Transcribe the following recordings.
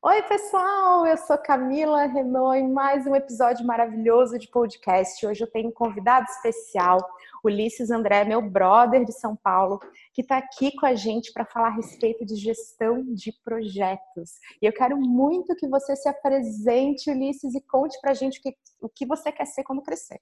Oi, pessoal! Eu sou Camila Renault em mais um episódio maravilhoso de podcast. Hoje eu tenho um convidado especial, Ulisses André, meu brother de São Paulo, que está aqui com a gente para falar a respeito de gestão de projetos. E eu quero muito que você se apresente, Ulisses, e conte para a gente o que, o que você quer ser quando crescer.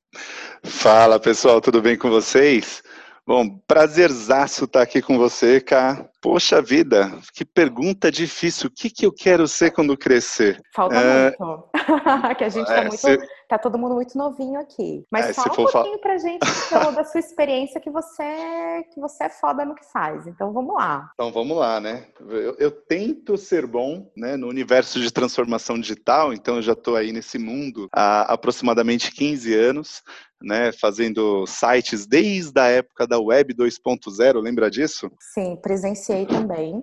Fala, pessoal, tudo bem com vocês? Bom, prazerzaço estar aqui com você, Cá. Poxa vida, que pergunta difícil. O que, que eu quero ser quando crescer? Falta é... muito. que a gente tá é, muito. Se... Tá todo mundo muito novinho aqui. Mas é, fala um pouquinho pra gente então, da sua experiência que você que você é foda no que faz. Então vamos lá. Então vamos lá, né? Eu, eu tento ser bom né, no universo de transformação digital, então eu já estou aí nesse mundo há aproximadamente 15 anos. Né, fazendo sites desde a época da Web 2.0, lembra disso? Sim, presenciei também.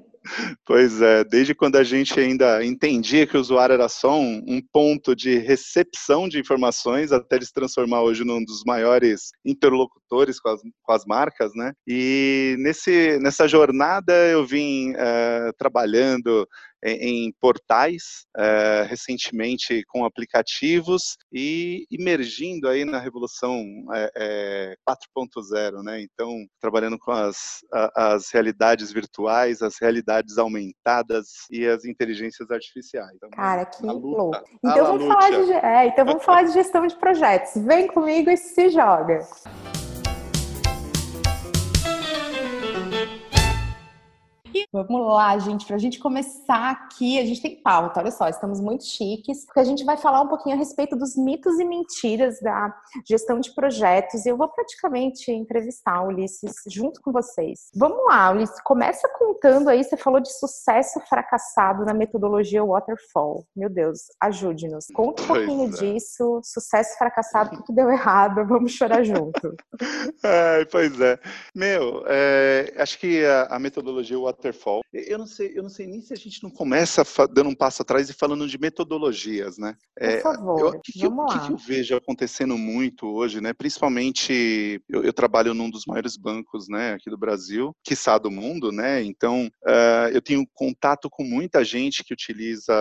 Pois é, desde quando a gente ainda entendia que o usuário era só um, um, ponto de recepção de informações, até ele se transformar hoje num dos maiores interlocutores com as, com as marcas, né? E nesse, nessa jornada eu vim uh, trabalhando em, portais, uh, recentemente com aplicativos e emergindo aí na revolução é, é, 4.0, né? Então, trabalhando com as, as realidades virtuais, as realidades aumentadas e as inteligências artificiais. Então, Cara, que louco. Então vamos, falar de, é, então vamos falar de gestão de projetos. Vem comigo e se joga. Vamos lá, gente, para a gente começar aqui, a gente tem pauta, olha só, estamos muito chiques, porque a gente vai falar um pouquinho a respeito dos mitos e mentiras da gestão de projetos, e eu vou praticamente entrevistar o Ulisses junto com vocês. Vamos lá, Ulisses, começa contando aí, você falou de sucesso fracassado na metodologia Waterfall. Meu Deus, ajude-nos. Conta um pouquinho é. disso, sucesso fracassado, o que deu errado, vamos chorar junto. pois é. Meu, é, acho que a, a metodologia Waterfall waterfall. Eu não sei, eu não sei nem se a gente não começa dando um passo atrás e falando de metodologias, né? É, Por favor, o que, que, que, que, eu vejo acontecendo muito hoje, né? Principalmente, eu, eu, trabalho num dos maiores bancos, né, aqui do Brasil, quiçá do mundo, né? Então, uh, eu tenho contato com muita gente que utiliza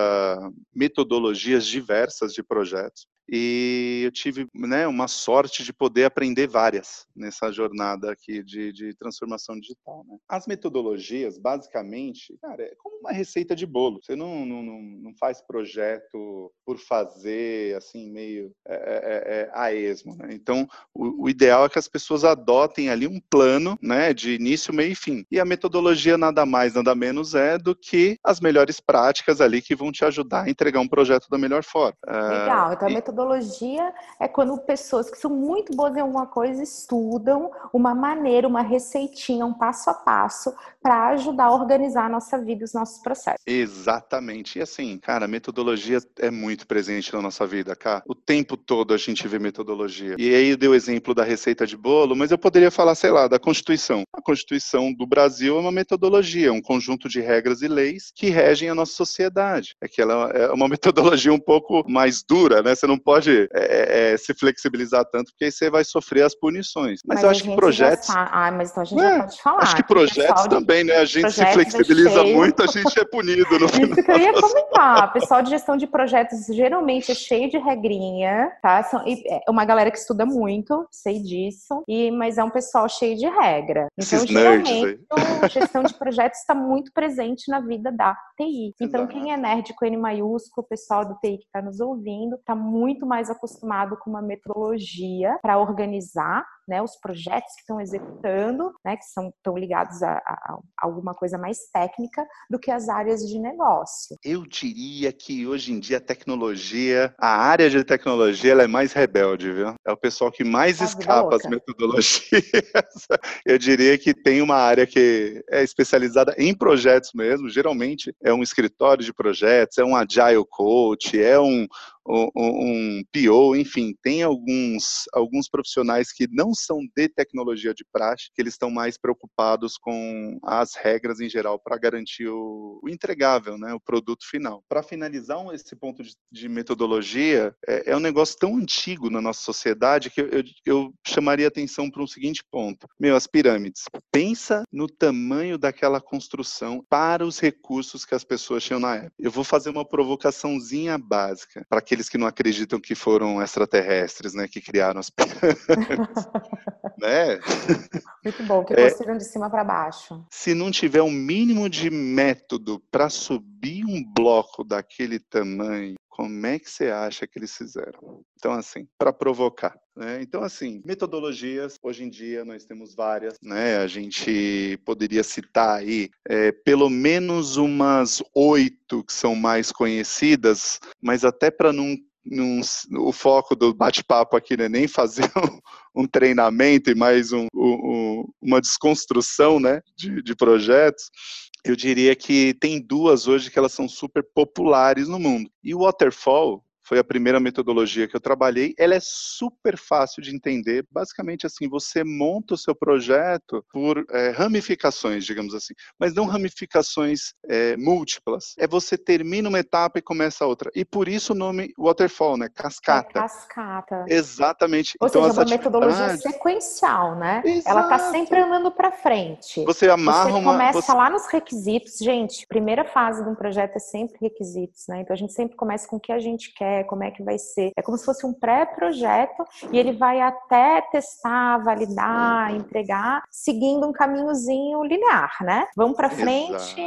metodologias diversas de projetos e eu tive né, uma sorte de poder aprender várias nessa jornada aqui de, de transformação digital. Né? As metodologias, basicamente, cara, é como uma receita de bolo. Você não, não, não faz projeto por fazer, assim, meio é, é, é, a esmo. Né? Então, o, o, ideal é que as pessoas adotem ali um plano né, de início, meio e fim. E a metodologia nada mais, nada menos é do que as melhores práticas ali que vão te ajudar a entregar um projeto da melhor forma. Legal, então a metodologia metodologia é quando pessoas que são muito boas em alguma coisa estudam uma maneira, uma receitinha, um passo a passo para ajudar a organizar a nossa vida, os nossos processos. Exatamente. E assim, cara, metodologia é muito presente na nossa vida, cara. O tempo todo a gente vê metodologia. E aí eu dei o exemplo da receita de bolo, mas eu poderia falar, sei lá, da Constituição. A Constituição do Brasil é uma metodologia, um conjunto de regras e leis que regem a nossa sociedade. É que ela é uma metodologia um pouco mais dura, né? Você não pode é, é, se flexibilizar tanto, porque aí você vai sofrer as punições. Mas, mas eu acho que projetos. Ah, mas então a gente é, já pode falar. Acho que projetos também também, né? A gente se é flexibiliza muito, a gente é punido no final. Isso que eu ia comentar. Pessoal de gestão de projetos geralmente é cheio de regrinha, tá? São, é uma galera que estuda muito, sei disso, e, mas é um pessoal cheio de regra. Então, Esses geralmente, a gestão de projetos está muito presente na vida da TI. Então, Exato. quem é nerd com N maiúsculo, o pessoal do TI que está nos ouvindo, está muito mais acostumado com uma metodologia para organizar né, os projetos que estão executando, né, que são tão ligados a, a, a, alguma coisa mais técnica, do que as áreas de negócio. Eu diria que hoje em dia a tecnologia, a área de tecnologia, ela é mais rebelde, viu? É o pessoal que mais tá escapa às metodologias. Eu diria que tem uma área que é especializada em projetos mesmo, geralmente é um escritório de projetos, é um agile coach, é um, um, um PO, enfim, tem alguns, alguns profissionais que não são de tecnologia de praxe, que eles estão mais preocupados com as regras em geral para garantir o, o, entregável, né, o produto final. Para finalizar esse ponto de, de metodologia, é, é, um negócio tão antigo na nossa sociedade que eu, eu, eu chamaria atenção para um seguinte ponto. Meu, as pirâmides. Pensa no tamanho daquela construção para os recursos que as pessoas tinham na época. Eu vou fazer uma provocaçãozinha básica para aqueles que não acreditam que foram extraterrestres, né, que criaram as pirâmides. né? Muito bom, que é. construíram é, de cima para baixo. Se não tiver um mínimo de método para subir um bloco daquele tamanho, como é que você acha que eles fizeram? Então, assim, para provocar. Né? Então, assim, metodologias, hoje em dia nós temos várias, né? A gente poderia citar aí é, pelo menos umas oito que são mais conhecidas, mas até para não num, o foco do bate-papo aqui não é nem fazer um, um treinamento e mais um, um, uma desconstrução né, de, de projetos, eu diria que tem duas hoje que elas são super populares no mundo. E o waterfall, foi a primeira metodologia que eu trabalhei. Ela é super fácil de entender. Basicamente, assim, você monta o seu projeto por é, ramificações, digamos assim, mas não ramificações é, múltiplas. É você termina uma etapa e começa outra. E por isso o nome waterfall, né? Cascata. É cascata. Exatamente. Ou então, seja, uma metodologia sequencial, né? Exato. Ela está sempre andando para frente. Você amarra você uma. Começa você... lá nos requisitos, gente. Primeira fase de um projeto é sempre requisitos, né? Então a gente sempre começa com o que a gente quer como é que vai ser. É como se fosse um pré-projeto e ele vai até testar, validar, entregar, seguindo um caminhozinho linear, né? Vamos para frente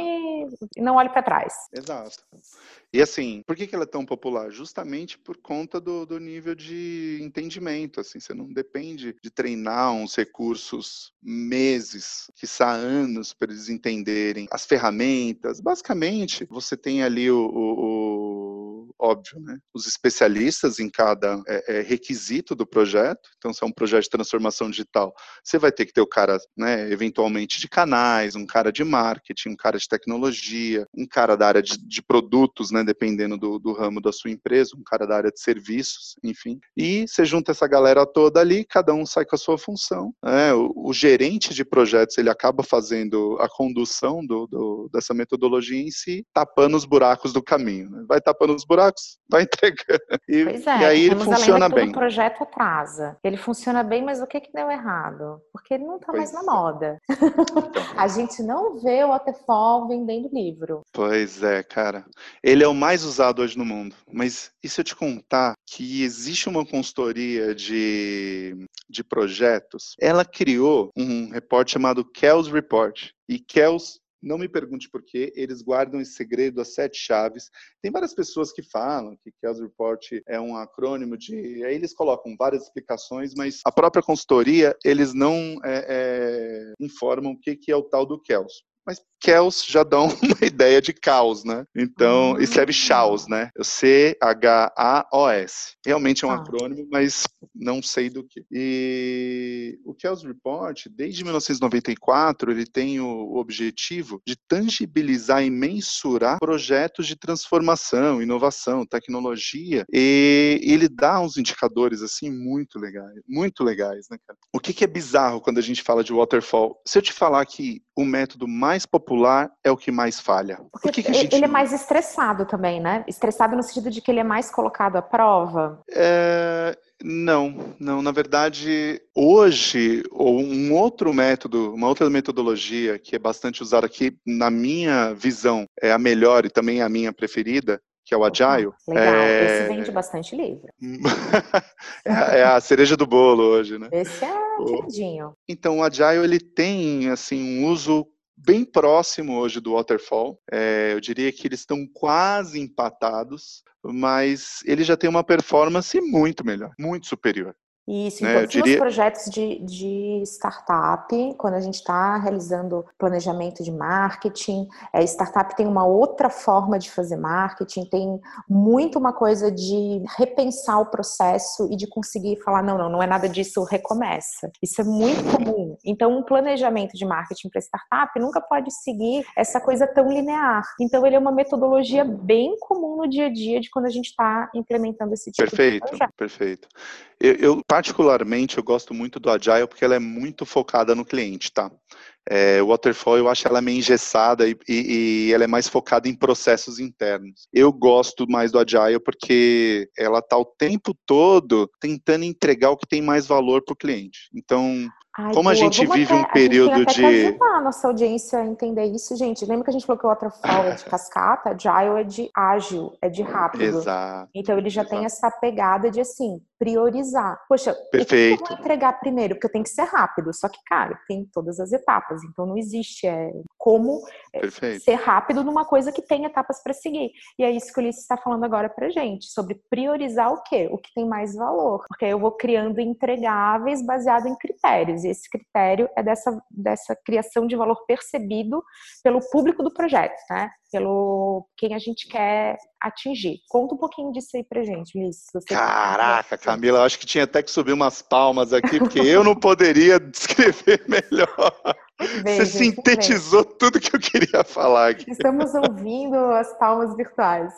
e não olhe para trás. Exato. E assim, por que, que ela é tão popular? Justamente por conta do, do nível de entendimento. Assim, você não depende de treinar uns recursos meses, que anos para eles entenderem as ferramentas. Basicamente, você tem ali o, o óbvio, né? Os especialistas em cada é, é, requisito do projeto. Então, se é um projeto de transformação digital, você vai ter que ter o cara, né, eventualmente de canais, um cara de marketing, um cara de tecnologia, um cara da área de, de produtos, né, dependendo do, do, ramo da sua empresa, um cara da área de serviços, enfim. E você junta essa galera toda ali, cada um sai com a sua função. Né? O, o gerente de projetos ele acaba fazendo a condução do, do, dessa metodologia em si, tapando os buracos do caminho. Né? Vai tapando os buracos buracos, vai entregando. E, pois é, e aí ele funciona bem. O projeto atrasa. Ele funciona bem, mas o que, que deu errado? Porque ele não está mais na é. moda. Então. a gente não vê o Waterfall vendendo livro. Pois é, cara. Ele é o mais usado hoje no mundo. Mas e se eu te contar que existe uma consultoria de, de projetos? Ela criou um repórter chamado Kells Report. E Kells não me pergunte por quê, eles guardam esse segredo às sete chaves. Tem várias pessoas que falam que Kells Report é um acrônimo de. Aí eles colocam várias explicações, mas a própria consultoria, eles não é, é, informam o que, que é o tal do Kells mas Kels já dão uma ideia de caos, né? Então, uhum. escreve Chaos, né? C-H-A-O-S. Realmente é um ah. acrônimo, mas não sei do que. E o Kels Report, desde 1994, ele tem o objetivo de tangibilizar e mensurar projetos de transformação, inovação, tecnologia, e ele dá uns indicadores, assim, muito legais, muito legais, né, cara? O que, que é bizarro quando a gente fala de waterfall? Se eu te falar que o método mais popular é o que mais falha. Porque que que gente... ele é mais estressado também, né? Estressado no sentido de que ele é mais colocado à prova. É... Não, não. Na verdade, hoje, ou um outro método, uma outra metodologia que é bastante usada aqui, na minha visão, é a melhor e também a minha preferida, que é o Agile. Legal, é... esse vende bastante livro. é, a cereja do bolo hoje, né? Esse é queridinho. Então, o Agile, ele tem, assim, um uso bem próximo hoje do Waterfall. É, eu diria que eles estão quase empatados, mas ele já tem uma performance muito melhor, muito superior. Isso, em né? todos diria... os projetos de, de startup, quando a gente está realizando planejamento de marketing, é, startup tem uma outra forma de fazer marketing, tem muito uma coisa de repensar o processo e de conseguir falar, não, não, não é nada disso, recomeça. Isso é muito comum. Então, um planejamento de marketing para startup nunca pode seguir essa coisa tão linear. Então, ele é uma metodologia bem comum no dia a dia de quando a gente está implementando esse tipo perfeito, de projeto. Perfeito, eu, eu, particularmente, eu gosto muito do Agile porque ela é muito focada no cliente, tá? É, o Waterfall, eu acho ela meio engessada e, e, e, ela é mais focada em processos internos. Eu gosto mais do Agile porque ela está o tempo todo tentando entregar o que tem mais valor para o cliente. Então, Ai, como boa, a gente vive até, um período de. ajudar a nossa audiência a entender isso, gente. Lembra que a gente falou que o Waterfall é de cascata? Agile é de ágil, é de rápido. Exato. Então ele já exato. tem essa pegada de assim, priorizar. Poxa, Perfeito. eu vou entregar primeiro? Porque eu tenho que ser rápido. Só que, cara, tem todas as etapas. Então não existe é, como é, Perfeito. ser rápido numa coisa que tem etapas para seguir. E é isso que o Ulisses está falando agora pra gente, sobre priorizar o quê? O que tem mais valor. Porque aí eu vou criando entregáveis baseado em critérios. E esse critério é dessa, dessa criação de valor percebido pelo público do projeto, né? Pelo quem a gente quer atingir. Conta um pouquinho disso aí pra gente, Ulisses. Caraca, Camila, acho que tinha até que subir umas palmas aqui, porque eu não poderia descrever melhor. Bem, Você gente, sintetizou bem. tudo que eu queria falar aqui. Estamos ouvindo as palmas virtuais.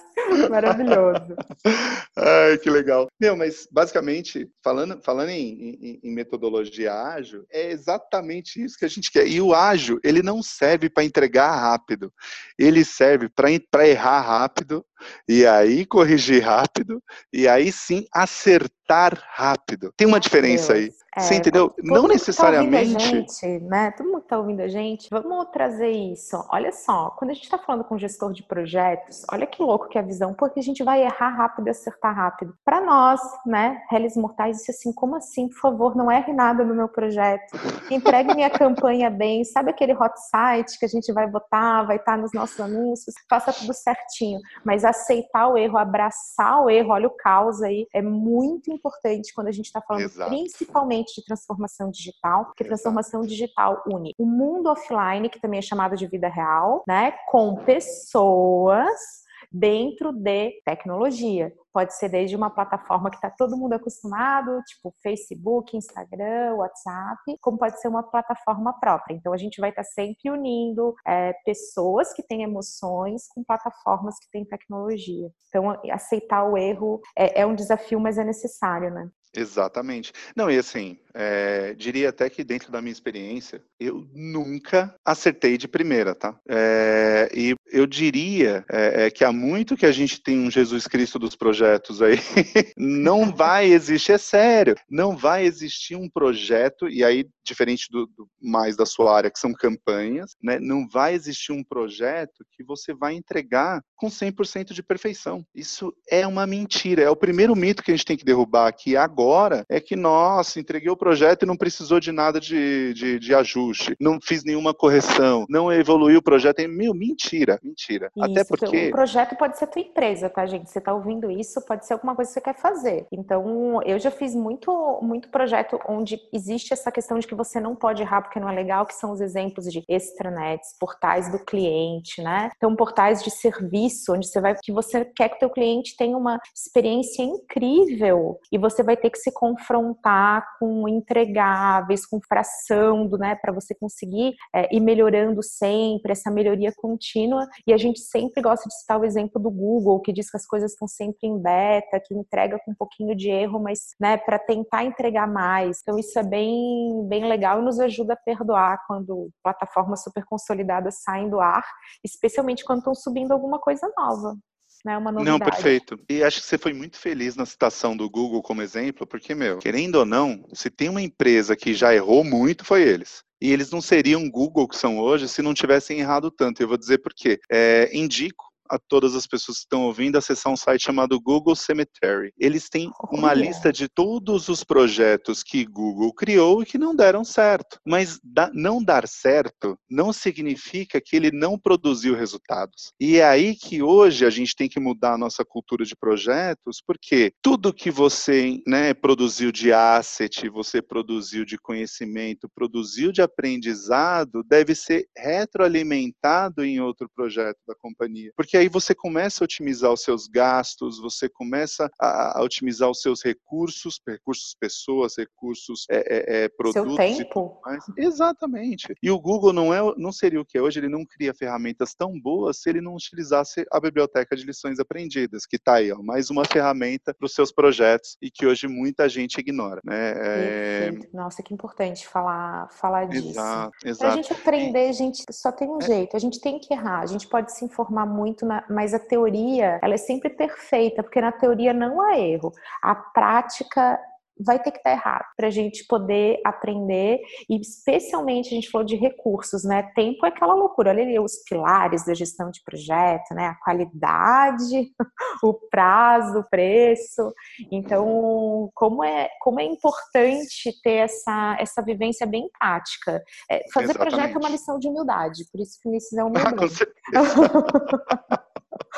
Maravilhoso. Ai, que legal. Meu, mas basicamente, falando, falando em, em, em, metodologia ágil, é exatamente isso que a gente quer. E o ágil, ele não serve para entregar rápido. Ele serve para errar rápido, e aí corrigir rápido, e aí sim acertar rápido. Tem uma diferença aí. É, Você entendeu? Não necessariamente. Tá gente, né? Todo mundo que está ouvindo a gente, vamos trazer isso. Olha só, quando a gente está falando com gestor de projetos, olha que louco que é a visão, porque a gente vai errar rápido e acertar rápido. Para nós, né, réis mortais, isso assim, como assim? Por favor, não erre nada no meu projeto. Entregue minha campanha bem. Sabe aquele hot site que a gente vai botar, vai estar tá nos nossos anúncios? Faça tudo certinho. Mas aceitar o erro, abraçar o erro, olha o caos aí, é muito importante quando a gente está falando Exato. principalmente de transformação digital, porque transformação digital une o mundo offline, que também é chamado de vida real, né, com pessoas dentro de tecnologia. Pode ser desde uma plataforma que está todo mundo acostumado, tipo Facebook, Instagram, WhatsApp, como pode ser uma plataforma própria. Então a gente vai estar tá sempre unindo é, pessoas que têm emoções com plataformas que têm tecnologia. Então aceitar o erro é, é um desafio, mas é necessário, né? Exatamente. Não, e assim, é, diria até que dentro da minha experiência, eu nunca acertei de primeira, tá? É, e eu diria é, que há muito que a gente tem um Jesus Cristo dos projetos aí, não vai existir, é sério, não vai existir um projeto, e aí, diferente do, do mais da sua área, que são campanhas, né? Não vai existir um projeto que você vai entregar com 100% de perfeição. Isso é uma mentira, é o primeiro mito que a gente tem que derrubar aqui agora agora é que, nossa, entreguei o projeto e não precisou de nada de, de, de ajuste, não fiz nenhuma correção, não evoluiu o projeto. Meu, mentira, mentira. Isso, Até porque. O projeto pode ser tua empresa, tá, gente? Você tá ouvindo isso, pode ser alguma coisa que você quer fazer. Então, eu já fiz muito, muito projeto onde existe essa questão de que você não pode errar porque não é legal, que são os exemplos de extranets, portais do cliente, né? Então, portais de serviço, onde você vai, que você quer que o teu cliente tenha uma experiência incrível e você vai ter ter que se confrontar com entregáveis, com fração, do, né, para você conseguir é, ir melhorando sempre, essa melhoria contínua. E a gente sempre gosta de citar o exemplo do Google, que diz que as coisas estão sempre em beta, que entrega com um pouquinho de erro, mas né, para tentar entregar mais. Então, isso é bem, bem legal e nos ajuda a perdoar quando plataformas super consolidadas saem do ar, especialmente quando estão subindo alguma coisa nova né? Uma novidade. Não, perfeito. E acho que você foi muito feliz na citação do Google como exemplo, porque, meu, querendo ou não, se tem uma empresa que já errou muito, foi eles. E eles não seriam Google que são hoje se não tivessem errado tanto. Eu vou dizer por quê. É, indico a todas as pessoas que estão ouvindo acessar um site chamado Google Cemetery. Eles têm uma lista de todos os projetos que Google criou e que não deram certo. Mas da, não dar certo não significa que ele não produziu resultados. E é aí que hoje a gente tem que mudar a nossa cultura de projetos, porque tudo que você né, produziu de asset, você produziu de conhecimento, produziu de aprendizado, deve ser retroalimentado em outro projeto da companhia. Porque aí você começa a otimizar os seus gastos, você começa a, a otimizar os seus recursos, recursos pessoas, recursos é, é, é produtos. Seu tempo. Exatamente. E o Google não, é, não seria o que é hoje, ele não cria ferramentas tão boas se ele não utilizasse a biblioteca de lições aprendidas, que está aí, ó, mais uma ferramenta para os seus projetos e que hoje muita gente ignora. Né? É... Nossa, que importante falar, falar disso. Exato, exato. Para a gente aprender, a gente só tem um é. jeito, a gente tem que errar, a gente pode se informar muito, na, mas a teoria, ela é sempre perfeita, porque na teoria não há erro. A prática vai ter que estar errado para a gente poder aprender e especialmente a gente falou de recursos, né? Tempo é aquela loucura. Olha ali os pilares da gestão de projeto, né? A qualidade, o prazo, o preço. Então, como é como é importante ter essa essa vivência bem prática. É, fazer Exatamente. projeto é uma lição de humildade, por isso que isso é um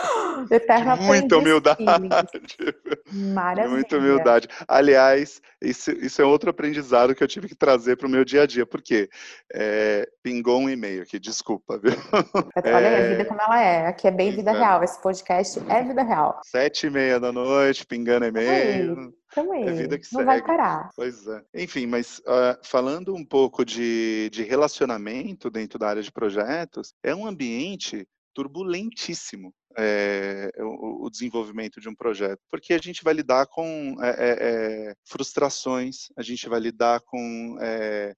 Eterna Muita humildade. Maravilha. Muita humildade. Aliás, isso, isso é outro aprendizado que eu tive que trazer para o meu dia a dia. Por quê? É, pingou um e-mail aqui, desculpa, viu? Olha é... a vida como ela é. Aqui é bem vida real. Esse podcast é vida real. Sete e meia da noite, pingando e-mail. Também. É vida que não segue. vai parar. Pois é. Enfim, mas uh, falando um pouco de, de relacionamento dentro da área de projetos, é um ambiente turbulentíssimo é, o, o, desenvolvimento de um projeto, porque a gente vai lidar com é, é, frustrações, a gente vai lidar com,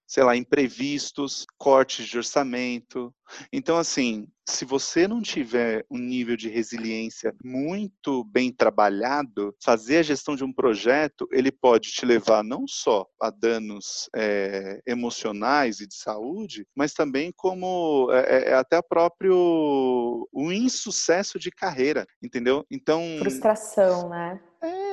sei lá, imprevistos, cortes de orçamento. Então, assim, se você não tiver um nível de resiliência muito bem trabalhado, fazer a gestão de um projeto, ele pode te levar não só a danos é, emocionais e de saúde, mas também como é, é, até próprio o insucesso de carreira, entendeu? Então frustração, né?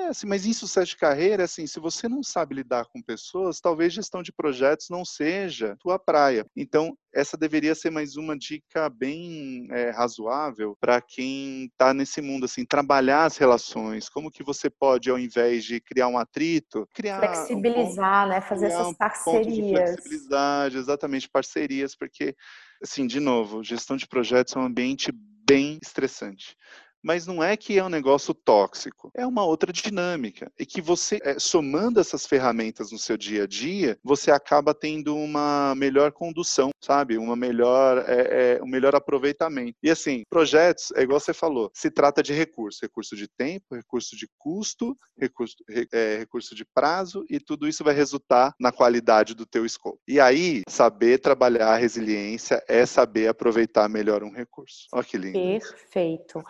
Assim, mas em sucesso de carreira, assim, se você não sabe lidar com pessoas, talvez gestão de projetos não seja tua praia. Então, essa deveria ser mais uma dica bem é, razoável para quem está nesse mundo, assim, trabalhar as relações. Como que você pode, ao invés de criar um atrito, criar flexibilizar, um ponto, né, fazer essas um parcerias. flexibilidade, exatamente parcerias, porque, assim, de novo, gestão de projetos é um ambiente bem estressante mas não é que é um negócio tóxico, é uma outra dinâmica. E que você, é, somando essas ferramentas no seu dia a dia, você acaba tendo uma melhor condução, sabe? Uma melhor, é, é, um melhor aproveitamento. E assim, projetos, é igual você falou, se trata de recurso, recurso de tempo, recurso de custo, recurso, é, recurso de prazo, e tudo isso vai resultar na qualidade do teu escopo. E aí, saber trabalhar a resiliência é saber aproveitar melhor um recurso. Olha que lindo. Perfeito.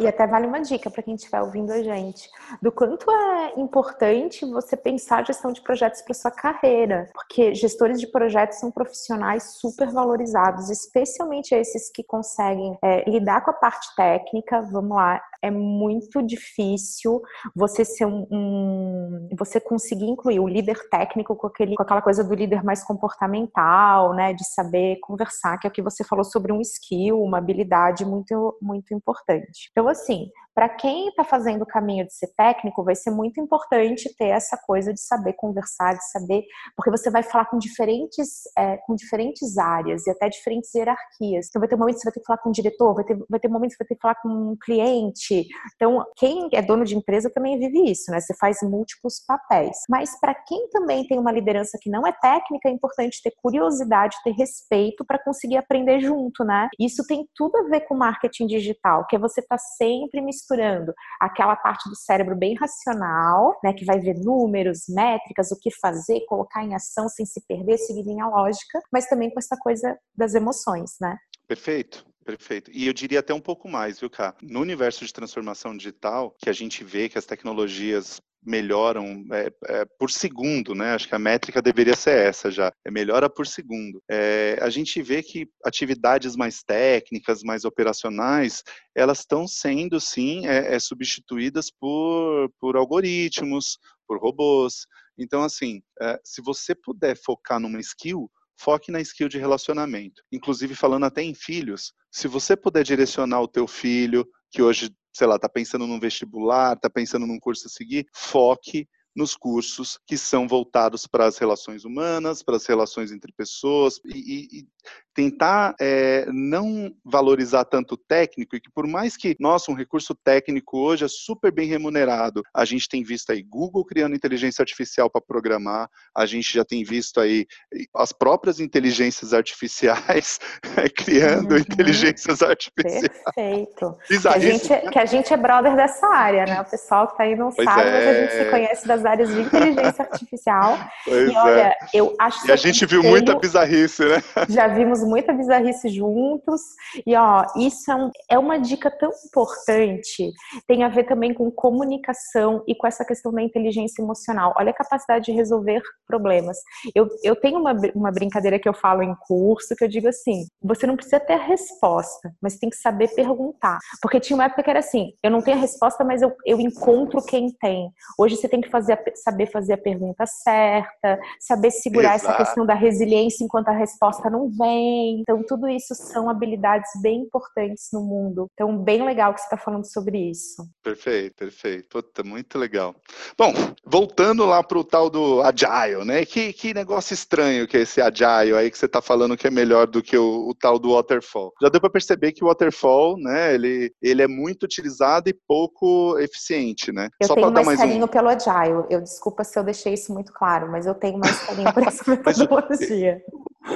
E até vale uma dica para quem estiver ouvindo a gente, do quanto é importante você pensar a gestão de projetos para sua carreira, porque gestores de projetos são profissionais super valorizados, especialmente esses que conseguem é, lidar com a parte técnica, vamos lá, é muito difícil você ser um, um, você conseguir incluir o líder técnico com, aquele, com aquela coisa do líder mais comportamental, né, de saber conversar, que é o que você falou sobre um skill, uma habilidade muito muito importante. Então assim, para quem está fazendo o caminho de ser técnico, vai ser muito importante ter essa coisa de saber conversar, de saber, porque você vai falar com diferentes, é, com diferentes áreas e até diferentes hierarquias. Então, vai ter momentos que você vai ter que falar com o diretor, vai ter, vai ter momentos que você vai ter que falar com um cliente. Então, quem é dono de empresa também vive isso, né? Você faz múltiplos papéis. Mas para quem também tem uma liderança que não é técnica, é importante ter curiosidade, ter respeito para conseguir aprender junto, né? Isso tem tudo a ver com marketing digital, que é você estar tá sempre me misturando aquela parte do cérebro bem racional, né, que vai ver números, métricas, o que fazer, colocar em ação sem se perder, seguir a lógica, mas também com essa coisa das emoções, né? Perfeito. Perfeito. E eu diria até um pouco mais, viu, Cá? No universo de transformação digital, que a gente vê que as tecnologias melhoram é, é, por segundo, né? Acho que a métrica deveria ser essa já, é melhora por segundo. É, a gente vê que atividades mais técnicas, mais operacionais, elas estão sendo sim é, é, substituídas por, por algoritmos, por robôs. Então, assim, é, se você puder focar numa skill, foque na skill de relacionamento. Inclusive falando até em filhos, se você puder direcionar o teu filho, que hoje sei lá, está pensando num vestibular, está pensando num curso a seguir, foque nos cursos que são voltados para as relações humanas, para as relações entre pessoas e, e tentar é, não valorizar tanto o técnico e que por mais que, nossa, um recurso técnico hoje é super bem remunerado, a gente tem visto aí Google criando inteligência artificial para programar, a gente já tem visto aí as próprias inteligências artificiais criando uhum. inteligências artificiais. Perfeito. Que a, gente, é, que a gente é brother dessa área, né? O pessoal que está aí não pois sabe, é. mas a gente se conhece das áreas de inteligência artificial. Pois e olha, é. eu acho E a gente viu muita bizarrice, né? Já vimos muita bizarrice juntos. E ó, isso é, um, é uma dica tão importante. Tem a ver também com comunicação e com essa questão da inteligência emocional. Olha a capacidade de resolver problemas. Eu, eu tenho uma, uma brincadeira que eu falo em curso que eu digo assim: você não precisa ter a resposta, mas tem que saber perguntar. Porque tinha uma época que era assim: eu não tenho a resposta, mas eu, eu encontro quem tem. Hoje você tem que fazer, saber fazer a pergunta certa, saber segurar Exato. essa questão da resiliência enquanto a resposta não vem então, tudo isso são habilidades bem importantes no mundo. Então, bem legal que você está falando sobre isso. Perfeito, perfeito. Puta, muito legal. Bom, voltando lá para o tal do Agile, né? Que, que negócio estranho que é esse Agile aí que você está falando que é melhor do que o, o tal do Waterfall. Já deu para perceber que o Waterfall, né? Ele, ele é muito utilizado e pouco eficiente, né? Eu Só tenho mais carinho um... pelo Agile. Eu desculpa se eu deixei isso muito claro, mas eu tenho mais carinho por essa metodologia.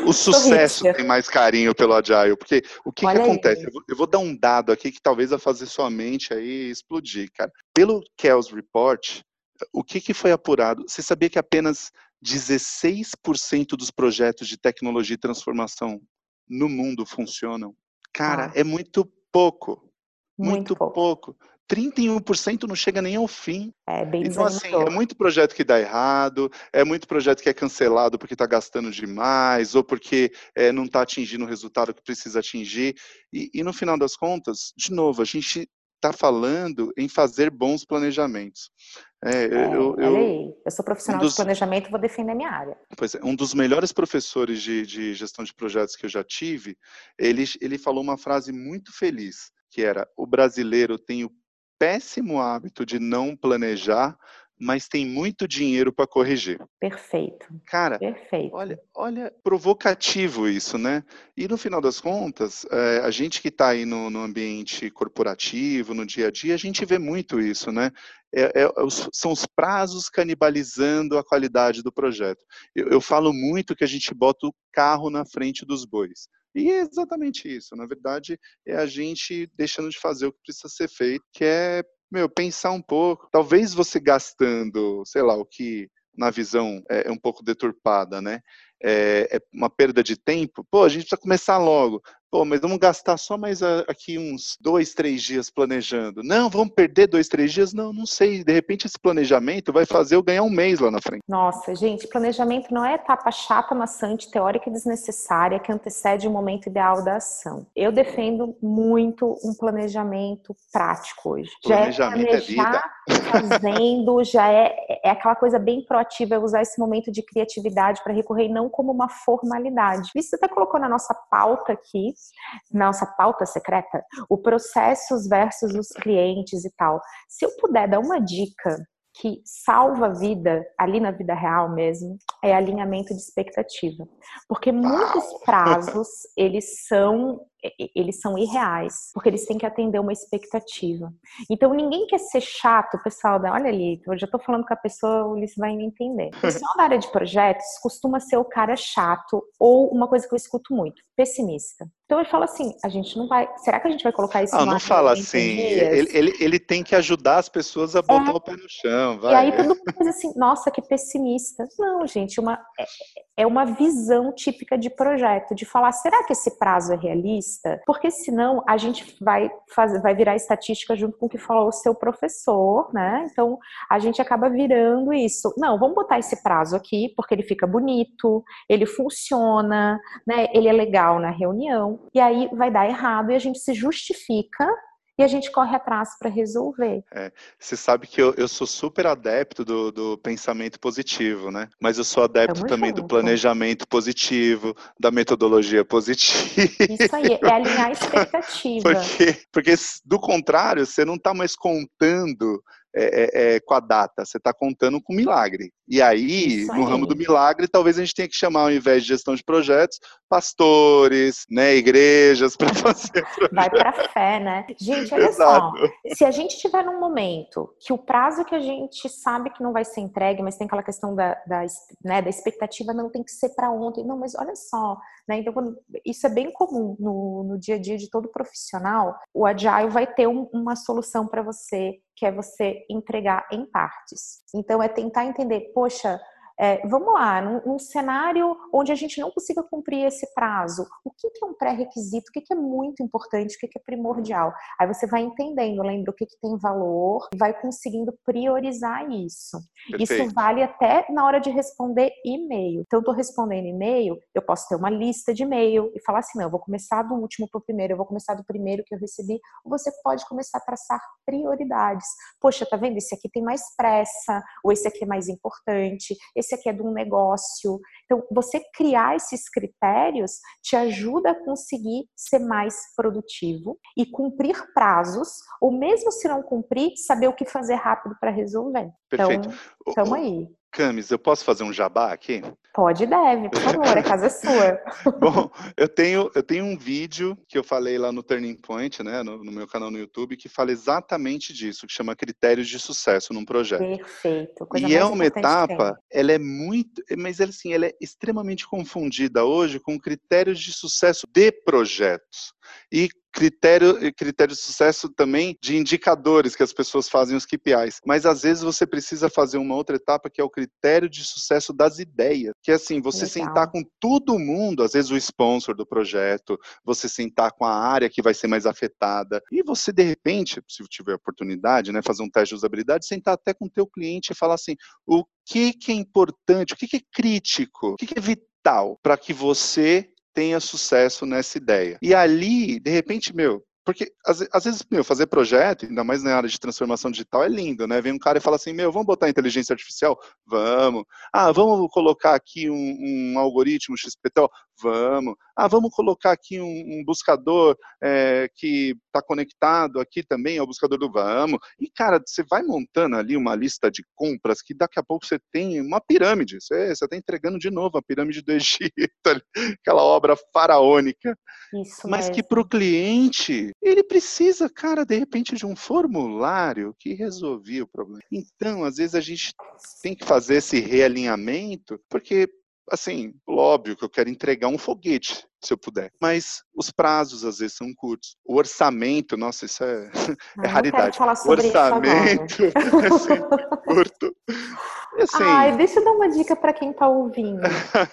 O sucesso tem mais carinho pelo Agile, porque o que, que acontece? Eu vou, eu vou, dar um dado aqui que talvez vai fazer sua mente aí explodir, cara. Pelo Kells Report, o que, que foi apurado? Você sabia que apenas 16% dos projetos de tecnologia e transformação no mundo funcionam? Cara, ah. é muito pouco. Muito, muito pouco. pouco. 31% não chega nem ao fim. É bem Então, assim, é muito projeto que dá errado, é muito projeto que é cancelado porque está gastando demais, ou porque é, não está atingindo o resultado que precisa atingir. E, e, no final das contas, de novo, a gente está falando em fazer bons planejamentos. É, é, eu, eu, eu, sou profissional um dos, de planejamento e vou defender a minha área. Pois é, um dos melhores professores de, de gestão de projetos que eu já tive, ele, ele falou uma frase muito feliz, que era, o brasileiro tem o péssimo hábito de não planejar, mas tem muito dinheiro para corrigir. Perfeito. Cara, Perfeito. olha, olha, provocativo isso, né? E no final das contas, é, a gente que está aí no, no, ambiente corporativo, no dia a dia, a gente vê muito isso, né? É, é, são os prazos canibalizando a qualidade do projeto. Eu, eu falo muito que a gente bota o carro na frente dos bois. E é exatamente isso. Na verdade, é a gente deixando de fazer o que precisa ser feito, que é, meu, pensar um pouco. Talvez você gastando, sei lá, o que na visão é, é um pouco deturpada, né? É, é, uma perda de tempo. Pô, a gente precisa começar logo. Pô, mas vamos gastar só mais aqui uns dois, três dias planejando. Não, vamos perder dois, três dias? Não, não sei. De repente esse planejamento vai fazer eu ganhar um mês lá na frente. Nossa, gente, planejamento não é etapa chata, maçante, teórica e desnecessária que antecede o momento ideal da ação. Eu defendo muito um planejamento prático hoje. Planejamento já é planejar, é fazendo, já é, é aquela coisa bem proativa, é usar esse momento de criatividade para recorrer não como uma formalidade. Isso você até colocou na nossa pauta aqui, nossa pauta secreta, o processos versus os clientes e tal. Se eu puder dar uma dica que salva a vida, ali na vida real mesmo, é alinhamento de expectativa. Porque muitos prazos, eles são eles são irreais, porque eles têm que atender uma expectativa. Então ninguém quer ser chato, pessoal, olha ali, eu já tô falando com a pessoa, o Ulisses vai me entender. O pessoal da área de projetos costuma ser o cara chato ou uma coisa que eu escuto muito, pessimista. Então ele fala assim, a gente não vai. Será que a gente vai colocar isso? Ah, não fala assim. Ele, ele, ele, tem que ajudar as pessoas a botar é, o pé no chão. Vai. E aí todo mundo diz assim, nossa, que pessimista. Não, gente, uma, é, é uma visão típica de projeto, de falar, será que esse prazo é realista? Porque senão a gente vai fazer, vai virar estatística junto com o que falou o seu professor, né? Então a gente acaba virando isso. Não, vamos botar esse prazo aqui, porque ele fica bonito, ele funciona, né? Ele é legal na reunião e aí vai dar errado e a gente se justifica e a gente corre atrás para resolver. É, você sabe que eu, eu sou super adepto do, do, pensamento positivo, né? Mas eu sou adepto Tamo também junto. do planejamento positivo, da metodologia positiva. Isso aí, é alinhar a expectativa. porque, porque do contrário, você não está mais contando é, é, com a data, você está contando com milagre. E aí, no ramo do milagre, talvez a gente tenha que chamar, ao invés de gestão de projetos, pastores, né, igrejas para fazer. Projetos. Vai para fé, né? Gente, olha Exato. só. Se a gente estiver num momento que o prazo que a gente sabe que não vai ser entregue, mas tem aquela questão da, da, né, da expectativa não tem que ser para ontem. Não, mas olha só, né? Então, isso é bem comum no, no dia a dia de todo profissional. O Agile vai ter um, uma solução para você, que é você entregar em partes. Então, é tentar entender, poxa, é, vamos lá, num, num, cenário onde a gente não consiga cumprir esse prazo, o que, que é um pré-requisito, o que, que, é muito importante, o que, que, é primordial? Aí você vai entendendo, lembra o que, tem valor, vai conseguindo priorizar isso. Perfeito. Isso vale até na hora de responder e-mail. Então, eu estou respondendo e-mail, eu posso ter uma lista de e-mail e falar assim: não, eu vou começar do último para o primeiro, eu vou começar do primeiro que eu recebi. Ou você pode começar a traçar prioridades. Poxa, tá vendo? Esse aqui tem mais pressa, ou esse aqui é mais importante, esse aqui é de um negócio. Então, você criar esses critérios te ajuda a conseguir ser mais produtivo e cumprir prazos, ou mesmo se não cumprir, saber o que fazer rápido para resolver. Perfeito. Então, estamos aí. Camis, eu posso fazer um jabá aqui? Pode e deve, por favor, a casa é sua. Bom, eu tenho, eu tenho um vídeo que eu falei lá no Turning Point, né, no, no, meu canal no YouTube, que fala exatamente disso, que chama Critérios de Sucesso num Projeto. Perfeito. Coisa e é uma etapa, ela é muito, mas assim, ela é extremamente confundida hoje com critérios de sucesso de projetos. E critério, critério de sucesso também de indicadores que as pessoas fazem os KPIs. Mas às vezes você precisa fazer uma outra etapa que é o critério de sucesso das ideias. Que é assim, você Legal. sentar com todo mundo, às vezes o sponsor do projeto, você sentar com a área que vai ser mais afetada. E você, de repente, se tiver oportunidade, né, fazer um teste de usabilidade, sentar até com o teu cliente e falar assim, o que, que é importante, o que, que é crítico, o que, que é vital para que você tenha sucesso nessa ideia. E ali, de repente, meu, porque às, às, vezes, meu, fazer projeto, ainda mais na área de transformação digital, é lindo, né? Vem um cara e fala assim, meu, vamos botar inteligência artificial? Vamos. Ah, vamos colocar aqui um, um algoritmo XPTO? Vamos. Ah, vamos colocar aqui um, um buscador é, que está conectado aqui também ao buscador do Vamos. E, cara, você vai montando ali uma lista de compras que daqui a pouco você tem uma pirâmide. Você está entregando de novo a pirâmide do Egito, aquela obra faraônica. Isso Mas mesmo. que para o cliente, ele precisa, cara, de repente, de um formulário que resolvia o problema. Então, às vezes, a gente tem que fazer esse realinhamento, porque assim, óbvio que eu quero entregar um foguete, se eu puder. Mas os prazos às vezes são curtos. O orçamento, nossa, isso é, é raridade. o orçamento é sempre curto. Assim... Ai, deixa eu dar uma dica para quem está ouvindo.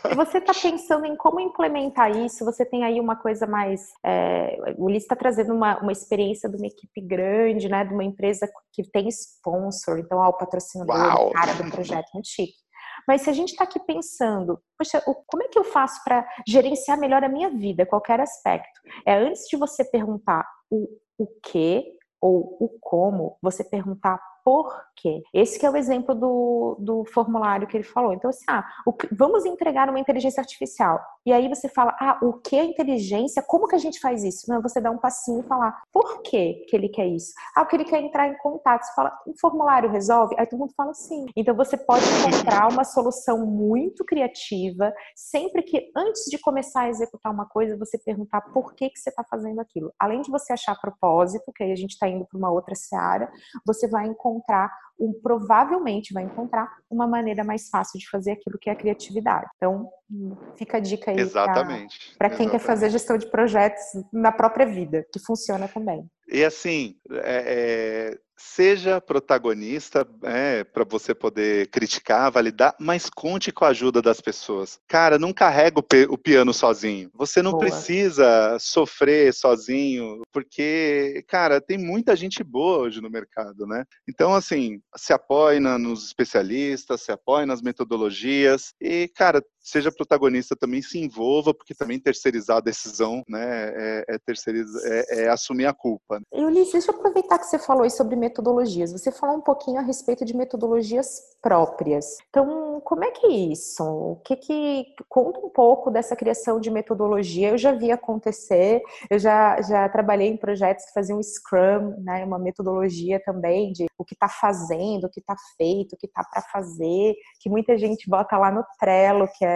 Se você está pensando em como implementar isso, você tem aí uma coisa mais. É, o Ulisses está trazendo uma, uma experiência de uma equipe grande, né? De uma empresa que tem sponsor, então, ó, o patrocinador, Uau. o cara do projeto, muito chique. Mas se a gente está aqui pensando, poxa, como é que eu faço para gerenciar melhor a minha vida, qualquer aspecto? É antes de você perguntar o, o que ou o como, você perguntar por quê. Esse que é o exemplo do, do formulário que ele falou. Então, assim, ah, o, vamos entregar uma inteligência artificial. E aí você fala, ah, o que é inteligência? Como que a gente faz isso? Não, você dá um passinho e falar, por que que ele quer isso? Ah, porque ele quer entrar em contato. Você fala, um formulário resolve? Aí todo mundo fala sim. Então você pode encontrar uma solução muito criativa, sempre que antes de começar a executar uma coisa, você perguntar por que que você está fazendo aquilo. Além de você achar propósito, que aí a gente está indo para uma outra seara, você vai encontrar um, provavelmente vai encontrar uma maneira mais fácil de fazer aquilo que é a criatividade. Então, fica a dica aí para quem quer fazer gestão de projetos na própria vida, que funciona também. E assim, é, é, seja protagonista é, para você poder criticar, validar, mas conte com a ajuda das pessoas. Cara, não carrega o, o piano sozinho. Você não boa. precisa sofrer sozinho, porque, cara, tem muita gente boa hoje no mercado, né? Então, assim, se apoie na, nos especialistas, se apoie nas metodologias e, cara, seja protagonista também, se envolva, porque também terceirizar a decisão, né, é, é, é, é assumir a culpa. E Ulisses, deixa eu aproveitar que você falou aí sobre metodologia metodologias. Você falou um pouquinho a respeito de metodologias próprias. Então, como é que é isso? O que que conta um pouco dessa criação de metodologia? Eu já vi acontecer, eu já, já trabalhei em projetos que faziam Scrum, né, uma metodologia também de o que está fazendo, o que está feito, o que está para fazer, que muita gente bota lá no Trello, que é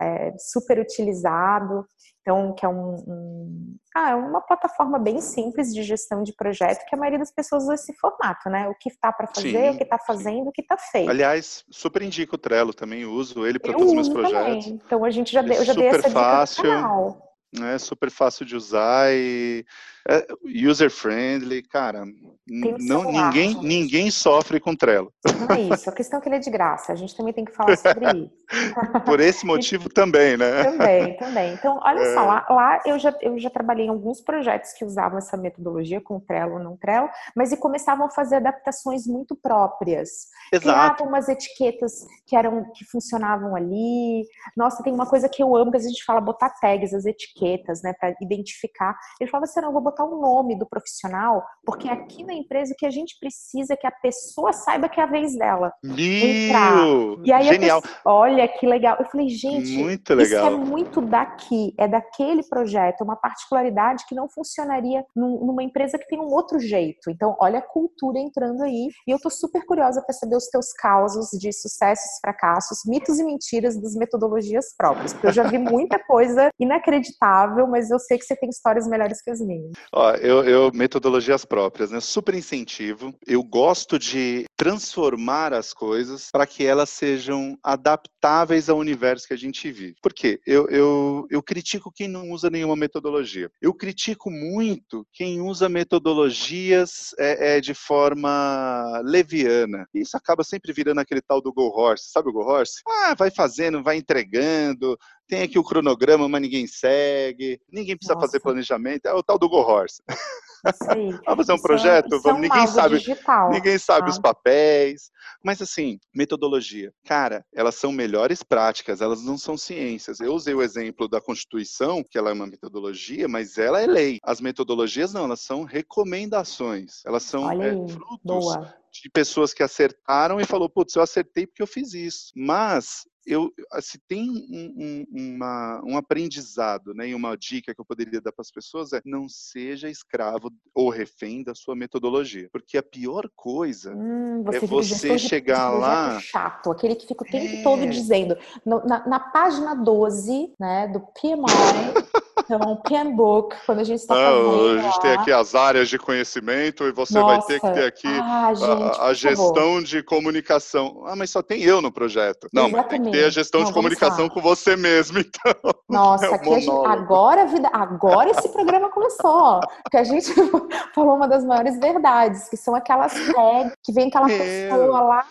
é, super utilizado, então que é um, um ah, é uma plataforma bem simples de gestão de projeto que a maioria das pessoas usa esse formato, né? O que está para fazer, sim, o que está fazendo, sim. o que está feito. Aliás, super indico o Trello, também uso ele para todos os meus projetos. Também. Então a gente já, deu, eu já dei essa fácil, dica no canal. É super fácil de usar e é user friendly, cara. Não, ninguém, ninguém sofre com Trello. Não é isso, a questão é que ele é de graça, a gente também tem que falar sobre isso. Por esse motivo também, né? Também, também. Então, olha é. só, lá, lá, eu, já, eu já trabalhei em alguns projetos que usavam essa metodologia, com Trello ou não Trello, mas e começavam a fazer adaptações muito próprias. Exato. Criavam umas etiquetas que eram que funcionavam ali. Nossa, tem uma coisa que eu amo, que a gente fala botar tags, as etiquetas, né, para identificar. Ele falava assim, não, eu vou botar botar o nome do profissional, porque aqui na empresa o que a gente precisa é que a pessoa saiba que é a vez dela. Entrar. E aí Genial. Pessoa, olha que legal. Eu falei, gente, muito legal. isso é muito daqui, é daquele projeto, é uma particularidade que não funcionaria numa empresa que tem um outro jeito. Então, olha a cultura entrando aí. E eu tô super curiosa para saber os teus causos de sucessos, fracassos, mitos e mentiras das metodologias próprias, porque eu já vi muita coisa inacreditável, mas eu sei que você tem histórias melhores que as minhas. Ó, eu, eu, metodologias próprias, né? Super incentivo. Eu gosto de transformar as coisas para que elas sejam adaptáveis ao universo que a gente vive. Por quê? Eu, eu, eu critico quem não usa nenhuma metodologia. Eu critico muito quem usa metodologias é, é, de forma leviana. Isso acaba sempre virando aquele tal do Go Horse. Sabe o Go Horse? Ah, vai fazendo, vai entregando, tem aqui o cronograma, mas ninguém segue, ninguém precisa Nossa. fazer planejamento, é o tal do Go Horse. vamos fazer um isso projeto, é, vamos, é um ninguém sabe, digital, ninguém sabe tá? os papéis, mas assim, metodologia, cara, elas são melhores práticas, elas não são ciências. Eu usei o exemplo da Constituição, que ela é uma metodologia, mas ela é lei. As metodologias não, elas são recomendações, elas são é, frutos Boa. de pessoas que acertaram e falou, putz, eu acertei porque eu fiz isso. Mas eu, se tem um, um, uma, um aprendizado, né, e uma dica que eu poderia dar para as pessoas é não seja escravo ou refém da sua metodologia, porque a pior coisa hum, você é você chegar lá chato, aquele que fica o tempo é... todo dizendo no, na, na, página 12, né, do PMI Então, Penbook, quando a gente está fazendo. A gente lá... tem aqui as áreas de conhecimento e você Nossa. vai ter que ter aqui ah, gente, a, a gestão favor. de comunicação. Ah, mas só tem eu no projeto. Não, mas tem que ter a gestão Não, de comunicação com você mesmo, então. Nossa, é aqui gente, agora, vida, agora esse programa começou. Porque a gente falou uma das maiores verdades, que são aquelas regras, que vem aquela é. pessoa lá,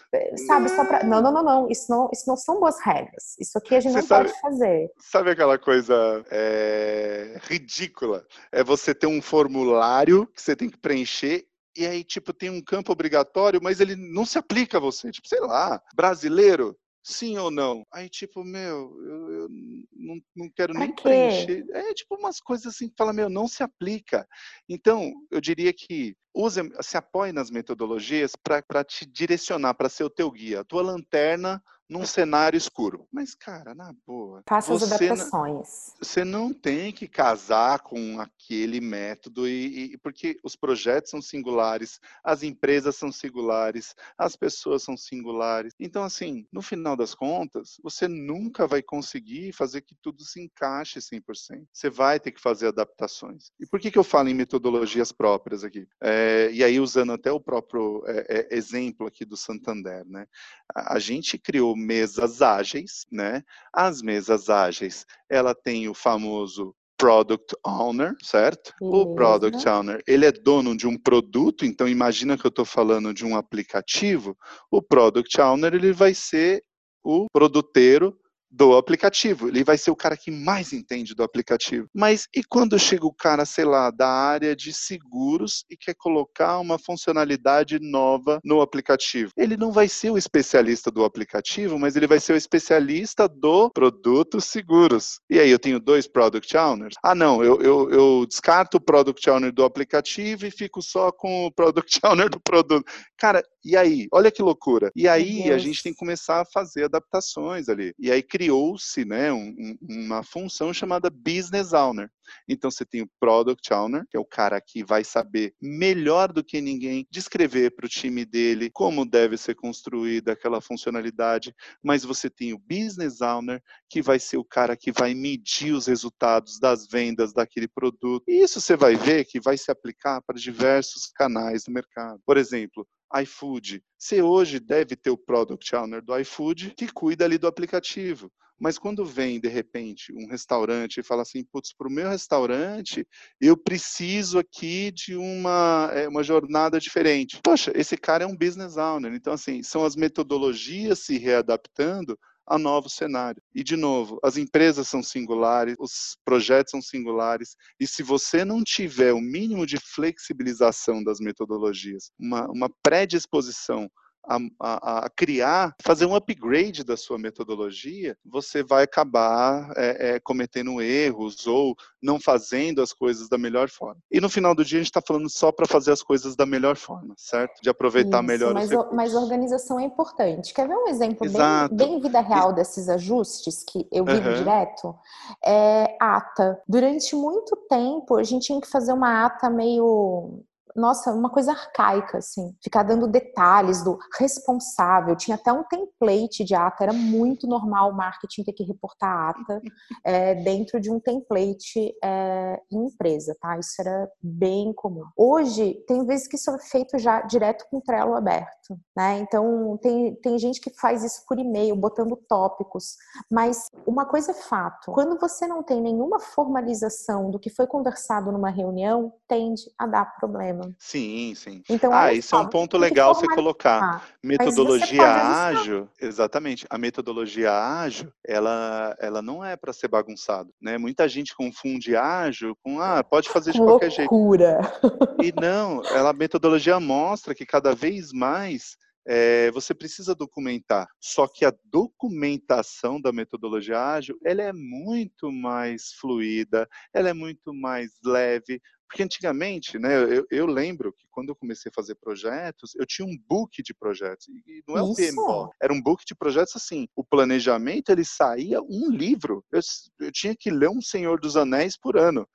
sabe, só pra. Não, não, não, não. Isso não, isso não são boas regras. Isso aqui a gente você não sabe, pode fazer. Sabe aquela coisa. É ridícula. É você ter um formulário que você tem que preencher e aí, tipo, tem um campo obrigatório, mas ele não se aplica a você. Tipo, sei lá, brasileiro, sim ou não? Aí, tipo, meu, eu, eu não, não quero nem preencher. É tipo umas coisas assim que fala, meu, não se aplica. Então, eu diria que use, se apoie nas metodologias para te direcionar, para ser o teu guia. A tua lanterna num cenário escuro. Mas, cara, na boa. Faça as adaptações. Você não tem que casar com aquele método, e, e, porque os projetos são singulares, as empresas são singulares, as pessoas são singulares. Então, assim, no final das contas, você nunca vai conseguir fazer que tudo se encaixe 100%. Você vai ter que fazer adaptações. E por que, que eu falo em metodologias próprias aqui? É, e aí, usando até o próprio é, é, exemplo aqui do Santander, né? A, a gente criou mesas ágeis, né? As mesas ágeis, ela tem o famoso product owner, certo? O product owner, ele é dono de um produto, então imagina que eu estou falando de um aplicativo. O product owner, ele vai ser o produteiro do aplicativo. Ele vai ser o cara que mais entende do aplicativo. Mas e quando chega o cara, sei lá, da área de seguros e quer colocar uma funcionalidade nova no aplicativo? Ele não vai ser o especialista do aplicativo, mas ele vai ser o especialista do produto seguros. E aí eu tenho dois product owners. Ah, não, eu, eu, eu descarto o product owner do aplicativo e fico só com o product owner do produto. Cara, e aí? Olha que loucura. E aí a gente tem que começar a fazer adaptações ali. E aí criou-se né, um, uma função chamada Business Owner. Então você tem o Product Owner, que é o cara que vai saber melhor do que ninguém descrever para o time dele como deve ser construída aquela funcionalidade, mas você tem o Business Owner, que vai ser o cara que vai medir os resultados das vendas daquele produto. E isso você vai ver que vai se aplicar para diversos canais do mercado. Por exemplo, iFood. Você hoje deve ter o Product Owner do iFood que cuida ali do aplicativo. Mas quando vem, de repente, um restaurante e fala assim, putz, para o meu restaurante, eu preciso aqui de uma, é, uma jornada diferente. Poxa, esse cara é um business owner. Então, assim, são as metodologias se readaptando a novo cenário. E, de novo, as empresas são singulares, os projetos são singulares, e se você não tiver o mínimo de flexibilização das metodologias, uma, uma predisposição a, a, a, criar, fazer um upgrade da sua metodologia, você vai acabar é, é, cometendo erros ou não fazendo as coisas da melhor forma. E no final do dia a gente está falando só para fazer as coisas da melhor forma, certo? De aproveitar Isso, melhor mas, os mas organização é importante. Quer ver um exemplo bem, bem, vida real desses ajustes que eu vivo uhum. direto? É ata. Durante muito tempo a gente tinha que fazer uma ata meio nossa, uma coisa arcaica, assim. Ficar dando detalhes do responsável. Tinha até um template de ata, era muito normal o marketing ter que reportar a ata é, dentro de um template é, em empresa, tá? Isso era bem comum. Hoje, tem vezes que isso é feito já direto com o Trello aberto, né? Então, tem, tem gente que faz isso por e-mail, botando tópicos. Mas uma coisa é fato: quando você não tem nenhuma formalização do que foi conversado numa reunião, tende a dar problema. Sim, sim. Então, ah, isso é um ponto legal você colocar. Metodologia ágil, exatamente. A metodologia ágil, ela, ela não é para ser bagunçado, né? Muita gente confunde ágil com ah, pode fazer de qualquer Loucura. jeito. E não, ela a metodologia mostra que cada vez mais é, você precisa documentar. Só que a documentação da metodologia ágil, ela é muito mais fluida, ela é muito mais leve, porque antigamente, né, eu, eu, lembro que quando eu comecei a fazer projetos, eu tinha um book de projetos. E não é o PMO, era um book de projetos assim. O planejamento, ele saía um livro. Eu, eu tinha que ler um Senhor dos Anéis por ano.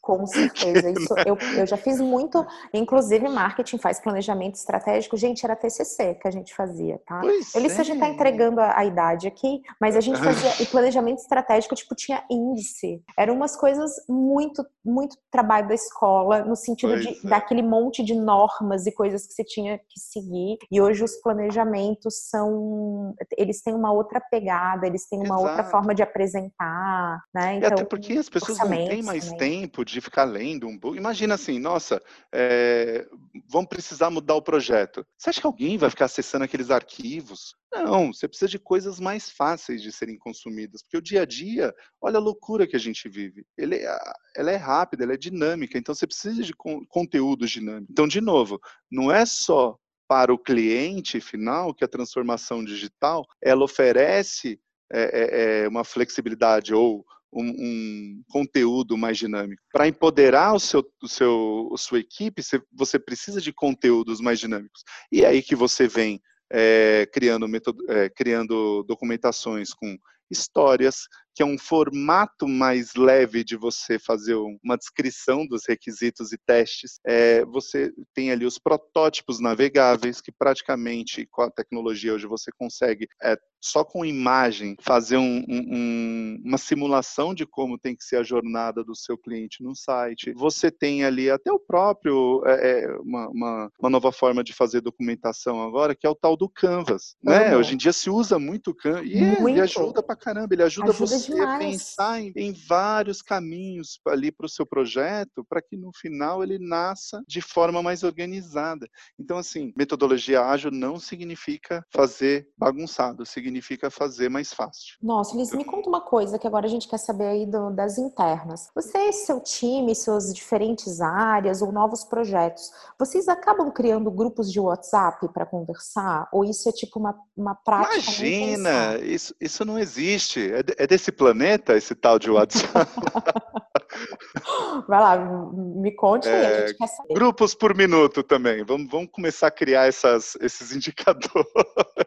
Com certeza. Isso, eu, eu já fiz muito, inclusive marketing faz planejamento estratégico. Gente, era TCC que a gente fazia, tá? Pois Ele é. já tá entregando a, a, idade aqui, mas a gente fazia, e planejamento estratégico, tipo, tinha índice. Eram umas coisas muito, muito trabalhosas trabalho da escola, no sentido pois de é. daquele monte de normas e coisas que você tinha que seguir. E hoje os planejamentos são. Eles têm uma outra pegada, eles têm uma Exato. outra forma de apresentar, né? Então, e até então, porque as pessoas não têm mais também. tempo de ficar lendo um book. Imagina assim, nossa, é, vamos precisar mudar o projeto. Você acha que alguém vai ficar acessando aqueles arquivos? Não, você precisa de coisas mais fáceis de serem consumidas, porque o dia a dia, olha a loucura que a gente vive. Ele, é, ela é rápida, ela é dinâmica, então você precisa de conteúdo dinâmico. Então, de novo, não é só para o cliente final que a transformação digital ela oferece é, é, é uma flexibilidade ou um, um, conteúdo mais dinâmico. Para empoderar o seu, o seu, a sua equipe, você precisa de conteúdos mais dinâmicos. E é aí que você vem é, criando, metodo, é, criando documentações com histórias, que é um formato mais leve de você fazer uma descrição dos requisitos e testes. É, você tem ali os protótipos navegáveis, que praticamente com a tecnologia hoje você consegue, é, só com imagem, fazer um, um, uma simulação de como tem que ser a jornada do seu cliente no site. Você tem ali até o próprio, é, é uma, uma, uma, nova forma de fazer documentação agora, que é o tal do Canvas. Né? Hoje em dia se usa muito o Canvas e, e ajuda para caramba. Ele ajuda, ajuda você demais. a pensar em, em vários caminhos ali para o seu projeto, para que no final ele nasça de forma mais organizada. Então, assim, metodologia ágil não significa fazer bagunçado, significa fazer mais fácil. Nossa, Liz, me conta uma coisa que agora a gente quer saber aí do, das internas. Você, seu time, suas diferentes áreas ou novos projetos, vocês acabam criando grupos de WhatsApp para conversar? Ou isso é tipo uma, uma prática? Imagina, isso, isso não existe. É, é desse planeta esse tal de WhatsApp. Vai lá, me conte aí, a gente é, quer saber. Grupos por minuto também. Vamos, vamos começar a criar essas, esses indicadores.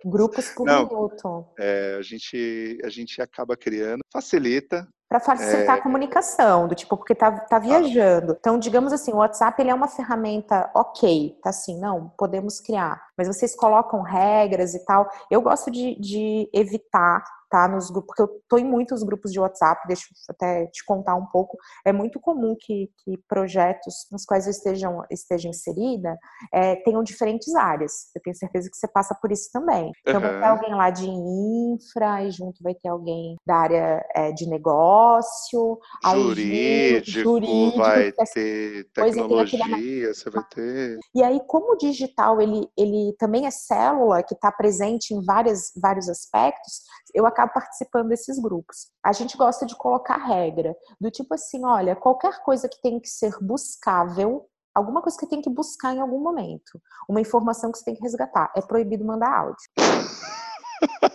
Grupos por Não, minuto. É, a, gente, a gente acaba criando, facilita, para facilitar é... a comunicação, do tipo, porque tá, tá viajando. Então, digamos assim, o WhatsApp ele é uma ferramenta ok, tá assim, não, podemos criar. Mas vocês colocam regras e tal. Eu gosto de, de evitar tá nos grupos, porque eu tô em muitos grupos de WhatsApp, deixa eu até te contar um pouco. É muito comum que, que projetos nos quais eu estejam, esteja inserida é, tenham diferentes áreas. Eu tenho certeza que você passa por isso também. Então, uhum. vai ter alguém lá de infra, e junto vai ter alguém da área é, de negócio, jurídico, jurídico vai ter tecnologia, você vai ter. E aí, como o digital ele, ele também é célula que está presente em várias, vários aspectos, eu acabo participando desses grupos. A gente gosta de colocar regra, do tipo assim, olha, qualquer coisa que tem que ser buscável, alguma coisa que tem que buscar em algum momento, uma informação que você tem que resgatar, é proibido mandar áudio.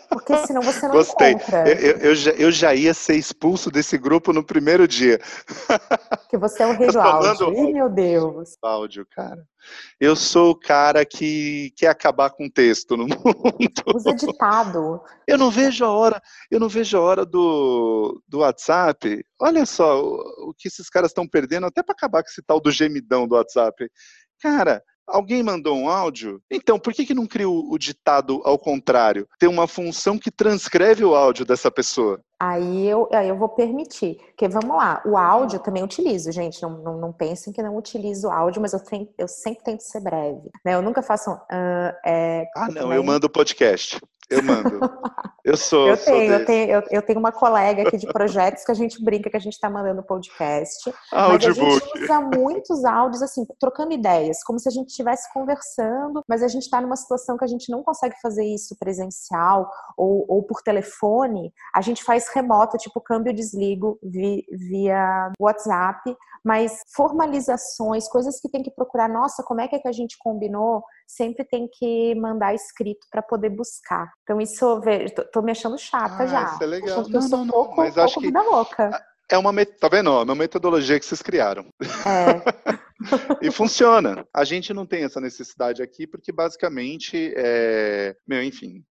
Porque senão você não Gostei. encontra. Eu, eu, já, eu já ia ser expulso desse grupo no primeiro dia. Que você é o rei do áudio. Ih, meu Deus. Áudio, cara. Eu sou o cara que quer acabar com texto no mundo. Usa ditado. Eu não vejo a hora, eu não vejo a hora do, do WhatsApp. Olha só o, o que esses caras estão perdendo até para acabar com esse tal do gemidão do WhatsApp. Cara, Alguém mandou um áudio? Então, por que, que não cria o, o, ditado ao contrário? Tem uma função que transcreve o áudio dessa pessoa. Aí eu, aí eu vou permitir. Porque vamos lá, o áudio eu também utilizo, gente. Não, não, não pensem que não utilizo o áudio, mas eu, tenho, eu sempre tento ser breve. Né? Eu nunca faço um. Uh, é, ah, não, eu mando podcast. Eu mando. Eu sou. eu, tenho, eu, tenho eu, eu, tenho uma colega aqui de projetos que a gente brinca que a gente está mandando podcast. Audiobook. Mas a gente usa muitos áudios, assim, trocando ideias, como se a gente estivesse conversando, mas a gente está numa situação que a gente não consegue fazer isso presencial ou, ou por telefone. A gente faz remoto, tipo câmbio desligo via, via WhatsApp, mas formalizações, coisas que tem que procurar, nossa, como é que, é que a gente combinou? Sempre tem que mandar escrito para poder buscar. Então, isso, vejo, tô, me achando chata ah, já. Isso é legal. Eu sou não, não, pouco, mas pouco acho que... louca. É uma, tá vendo? É uma metodologia que vocês criaram. É. e funciona. A gente não tem essa necessidade aqui porque basicamente, é, meu, enfim,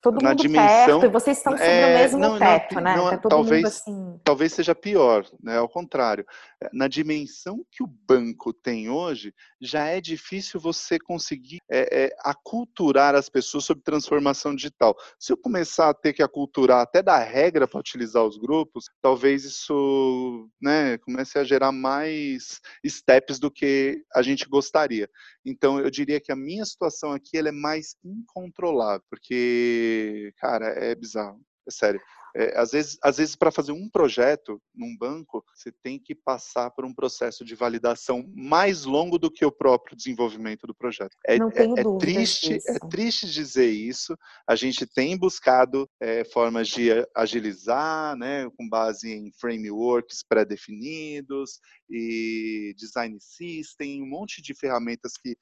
todo na mundo dimensão, perto, e vocês estão sobre é, o mesmo não, teto, não, né? Não, tá talvez, assim... talvez seja pior, né? Ao contrário, na dimensão que o banco tem hoje, já é difícil você conseguir é, é, aculturar as pessoas sobre transformação digital. Se eu começar a ter que aculturar até da regra para utilizar os grupos, talvez isso, né, comece a gerar mais steps do que a gente gostaria. Então, eu diria que a minha situação aqui ela é mais incontrolável, porque, cara, é bizarro, é sério. É, às vezes, às vezes para fazer um projeto num banco, você tem que passar por um processo de validação mais longo do que o próprio desenvolvimento do projeto. É, é, é triste, disso. é triste dizer isso. A gente tem buscado é, formas de agilizar, né, com base em frameworks pré-definidos e design system, um monte de ferramentas que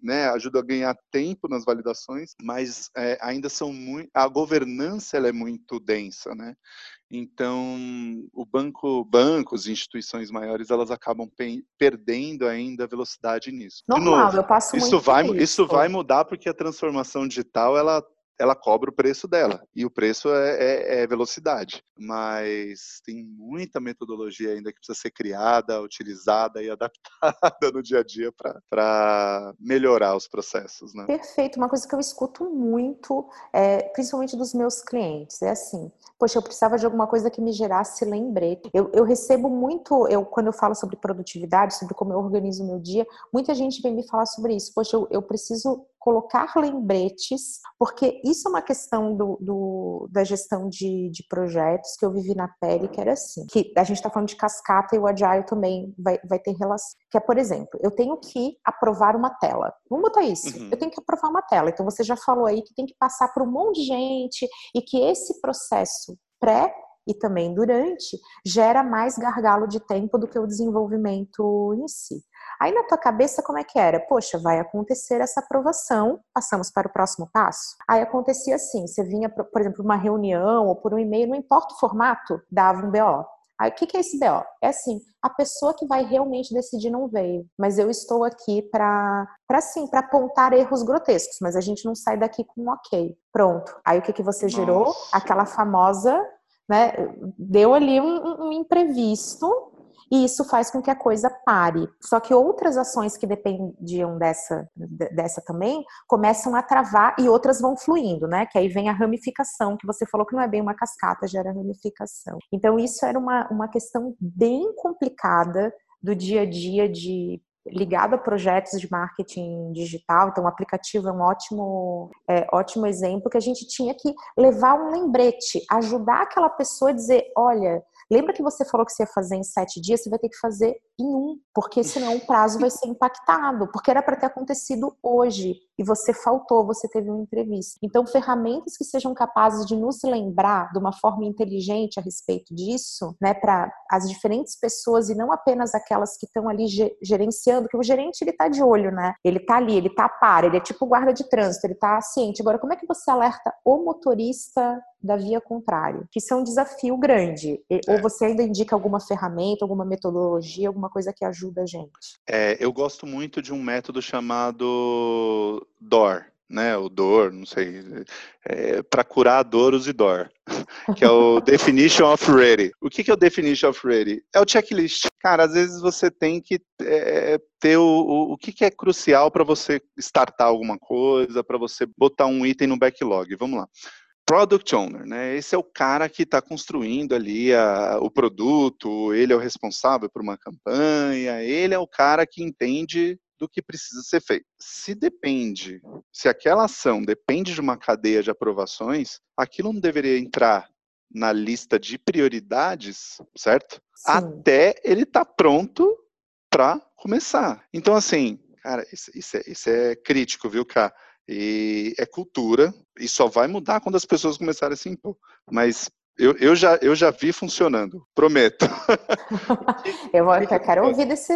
né, ajudam a ganhar tempo nas validações, mas é, ainda são muito, a governança ela é muito densa, né? Então, o banco, bancos, instituições maiores, elas acabam perdendo ainda velocidade nisso. Normal, novo, eu passo isso muito vai, isso. isso vai mudar porque a transformação digital ela ela cobra o preço dela. E o preço é, é, é, velocidade. Mas tem muita metodologia ainda que precisa ser criada, utilizada e adaptada no dia a dia para melhorar os processos. Né? Perfeito. Uma coisa que eu escuto muito, é, principalmente dos meus clientes, é assim: poxa, eu precisava de alguma coisa que me gerasse lembrete. Eu, eu recebo muito, eu quando eu falo sobre produtividade, sobre como eu organizo o meu dia, muita gente vem me falar sobre isso. Poxa, eu, eu preciso colocar lembretes, porque isso é uma questão do, do da gestão de, de, projetos que eu vivi na pele, que era assim, que a gente está falando de cascata e o Agile também vai, vai ter relação. Que é, por exemplo, eu tenho que aprovar uma tela. Vamos botar isso. Uhum. Eu tenho que aprovar uma tela. Então você já falou aí que tem que passar por um monte de gente e que esse processo pré e também durante, gera mais gargalo de tempo do que o desenvolvimento em si. Aí na tua cabeça, como é que era? Poxa, vai acontecer essa aprovação, passamos para o próximo passo? Aí acontecia assim: você vinha, por exemplo, uma reunião ou por um e-mail, não importa o formato, dava um BO. Aí o que, que é esse BO? É assim, a pessoa que vai realmente decidir não veio, mas eu estou aqui para para sim, para apontar erros grotescos, mas a gente não sai daqui com um ok. Pronto. Aí o que que você Nossa. gerou? Aquela famosa né? Deu ali um, um imprevisto e isso faz com que a coisa pare. Só que outras ações que dependiam dessa, dessa também começam a travar e outras vão fluindo, né? Que aí vem a ramificação, que você falou que não é bem uma cascata, gera ramificação. Então, isso era uma, uma questão bem complicada do dia a dia de ligado a projetos de marketing digital, então o aplicativo é um ótimo, é, ótimo exemplo que a gente tinha que levar um lembrete, ajudar aquela pessoa a dizer, olha, lembra que você falou que você ia fazer em sete dias, você vai ter que fazer em um, porque senão o prazo vai ser impactado, porque era para ter acontecido hoje e você faltou, você teve uma entrevista. Então, ferramentas que sejam capazes de nos lembrar de uma forma inteligente a respeito disso, né, para as diferentes pessoas e não apenas aquelas que estão ali gerenciando, que o gerente ele tá de olho, né? Ele tá ali, ele tá a par, ele é tipo guarda de trânsito, ele tá ciente. Agora, como é que você alerta o motorista da via contrária? Que isso é um desafio grande. É. Ou você ainda indica alguma ferramenta, alguma metodologia, alguma coisa que ajuda a gente? É, eu gosto muito de um método chamado DOR, né, o dor, não sei, é, para curar a dor use dor, que é o definition of ready. O que, que é o definition of ready? É o checklist. Cara, às vezes você tem que é, ter o, o, o que, que é crucial para você startar alguma coisa, para você botar um item no backlog. Vamos lá. Product Owner, né? Esse é o cara que está construindo ali a, o produto, ele é o responsável por uma campanha, ele é o cara que entende do que precisa ser feito. Se depende, se aquela ação depende de uma cadeia de aprovações, aquilo não deveria entrar na lista de prioridades, certo? Sim. Até ele estar tá pronto para começar. Então, assim, cara, isso, isso, é, isso é crítico, viu, cara? E é cultura, e só vai mudar quando as pessoas começarem a se impor. Mas eu, eu, já, eu já vi funcionando, prometo. eu, vou, eu quero ouvir desse.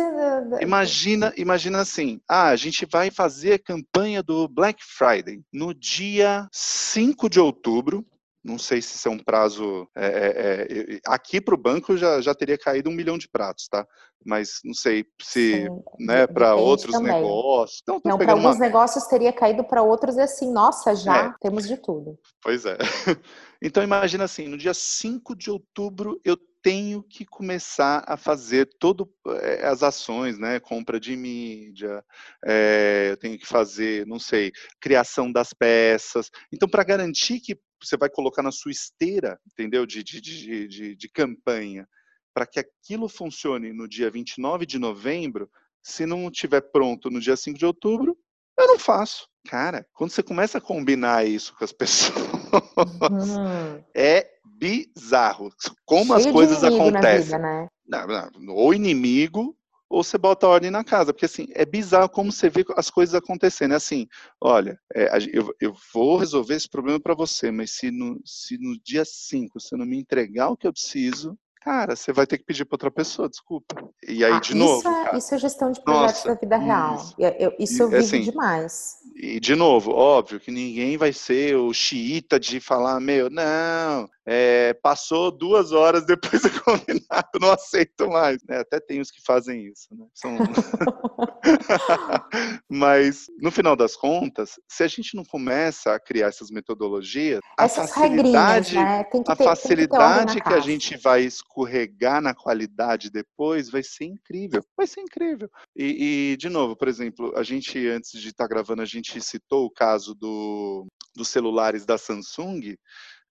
Imagina, imagina assim: ah, a gente vai fazer a campanha do Black Friday no dia 5 de outubro. Não sei se isso é um prazo. É, é, é, aqui para o banco já, já teria caído um milhão de pratos, tá? Mas não sei se né, para outros também. negócios. Então, não, para alguns uma... negócios teria caído para outros e assim, nossa, já é. temos de tudo. Pois é. Então imagina assim, no dia 5 de outubro eu tenho que começar a fazer todas eh, as ações, né? Compra de mídia, é, eu tenho que fazer, não sei, criação das peças. Então, para garantir que você vai colocar na sua esteira, entendeu? De, de, de, de, de campanha, para que aquilo funcione no dia 29 de novembro, se não estiver pronto no dia 5 de outubro, eu não faço. Cara, quando você começa a combinar isso com as pessoas, uhum. é bizarro como Cheio as coisas acontecem. Vida, né? não, não, ou inimigo, ou você bota ordem na casa, porque assim, é bizarro como você vê as coisas acontecendo. É assim, olha, é, eu, eu vou resolver esse problema para você, mas se no, se no dia 5 você não me entregar o que eu preciso, Cara, você vai ter que pedir para outra pessoa, desculpa. E aí, ah, de novo. É, isso é gestão de projetos Nossa, da vida real. Isso, eu, isso eu vivo assim, demais. E, de novo, óbvio que ninguém vai ser o xiita de falar, meu, não, é, passou duas horas depois do combinado, não aceito mais. É, até tem os que fazem isso, né? São... Mas, no final das contas, se a gente não começa a criar essas metodologias, essas a facilidade, né? ter, a facilidade que, que a gente vai escorregar na qualidade depois vai ser incrível. Vai ser incrível. E, e de novo, por exemplo, a gente, antes de estar tá gravando, a gente citou o caso do, dos celulares da Samsung,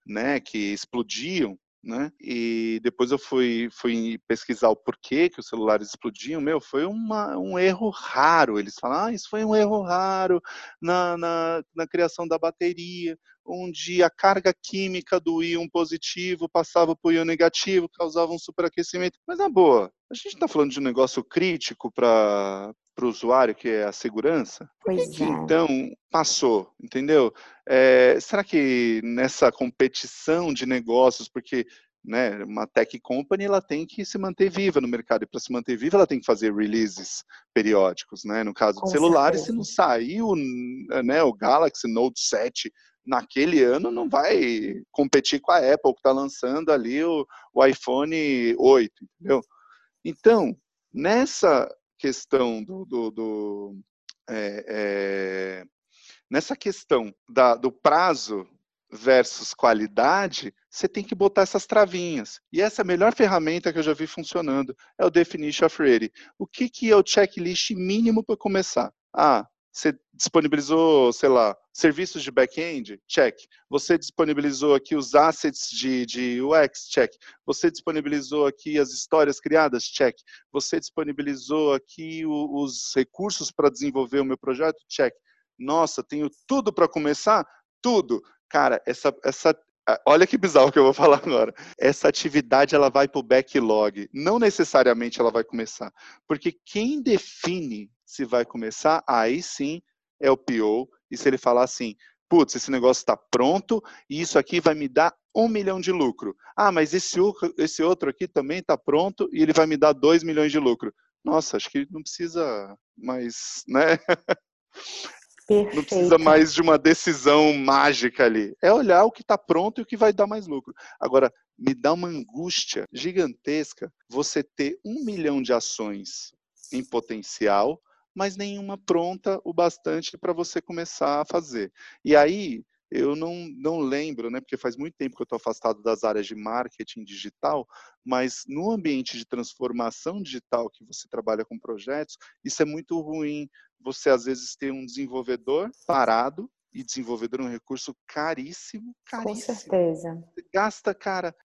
né, que explodiam né? E depois eu fui, fui pesquisar o porquê que os celulares explodiam. Meu, foi uma, um erro raro. Eles falam, ah, isso foi um erro raro na, na, na criação da bateria, onde a carga química do íon positivo passava para o íon negativo, causava um superaquecimento. Mas na boa, a gente está falando de um negócio crítico para o usuário, que é a segurança, que, que então passou, entendeu? É, será que nessa competição de negócios, porque né, uma tech company ela tem que se manter viva no mercado e para se manter viva ela tem que fazer releases periódicos, né? No caso de celulares, se não saiu, né, o Galaxy Note 7 naquele ano não vai competir com a Apple que está lançando ali o, o iPhone 8, entendeu? Então, nessa questão do, do, do é, é, nessa questão da, do prazo versus qualidade, você tem que botar essas travinhas. E essa é a melhor ferramenta que eu já vi funcionando, é o Definition of Ready. O que, que é o checklist mínimo para começar? Ah, você disponibilizou, sei lá, serviços de back-end? Check. Você disponibilizou aqui os assets de, de UX? Check. Você disponibilizou aqui as histórias criadas? Check. Você disponibilizou aqui o, os recursos para desenvolver o meu projeto? Check. Nossa, tenho tudo para começar? Tudo. Cara, essa, essa, Olha que bizarro que eu vou falar agora. Essa atividade ela vai para o backlog. Não necessariamente ela vai começar. Porque quem define se vai começar, aí sim é o PO. E se ele falar assim, putz, esse negócio está pronto e isso aqui vai me dar um milhão de lucro. Ah, mas esse, esse outro aqui também está pronto e ele vai me dar dois milhões de lucro. Nossa, acho que não precisa mais, né? Perfeito. Não precisa mais de uma decisão mágica ali. É olhar o que está pronto e o que vai dar mais lucro. Agora, me dá uma angústia gigantesca você ter um milhão de ações em potencial mas nenhuma pronta o bastante para você começar a fazer. E aí, eu não, não lembro, né, porque faz muito tempo que eu estou afastado das áreas de marketing digital, mas no ambiente de transformação digital que você trabalha com projetos, isso é muito ruim. Você às vezes tem um desenvolvedor parado, e desenvolvedor é um recurso caríssimo, caríssimo. Com certeza. Você gasta, cara,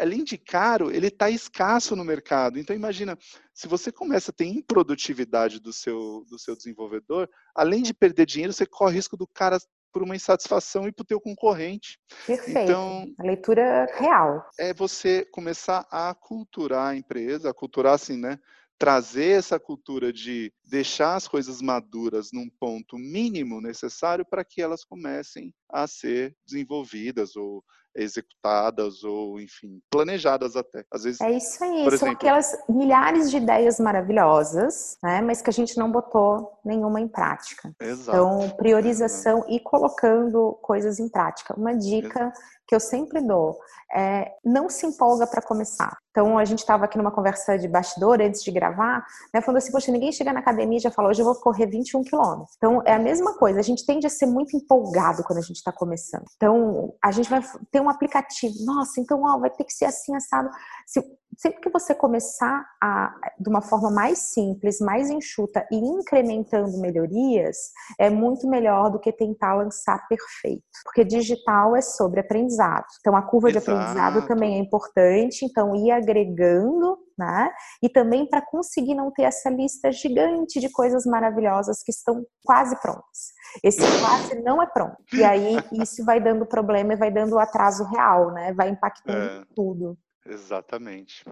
além de caro, ele está escasso no mercado. Então imagina, se você começa a ter improdutividade do seu, do seu desenvolvedor, além de perder dinheiro, você corre risco do cara por uma insatisfação e para o teu concorrente. Perfeito. Então, a leitura real. É você começar a culturar a empresa, a culturar assim, né? Trazer essa cultura de deixar as coisas maduras num ponto mínimo necessário para que elas comecem a ser desenvolvidas ou executadas ou, enfim, planejadas até. Às vezes, é isso aí, são exemplo, aquelas milhares de ideias maravilhosas, né, mas que a gente não botou nenhuma em prática. Exato. Então, priorização Exato. e colocando coisas em prática. Uma dica Exato. Que eu sempre dou é não se empolga para começar. Então, a gente estava aqui numa conversa de bastidor antes de gravar, né, falando assim, poxa, ninguém chega na academia e já fala, hoje eu vou correr 21 quilômetros. Então, é a mesma coisa, a gente tende a ser muito empolgado quando a gente está começando. Então, a gente vai ter um aplicativo, nossa, então, ó, vai ter que ser assim, assado. Se, sempre que você começar a, de uma forma mais simples, mais enxuta e incrementando melhorias, é muito melhor do que tentar lançar perfeito. Porque digital é sobre aprendizado. Então, a curva Exato. de aprendizado também é importante, então, ir agregando né? E também para conseguir não ter essa lista gigante de coisas maravilhosas que estão quase prontas. Esse quase não é pronto. E aí isso vai dando problema e vai dando atraso real, né? Vai impactando é. tudo. Exatamente.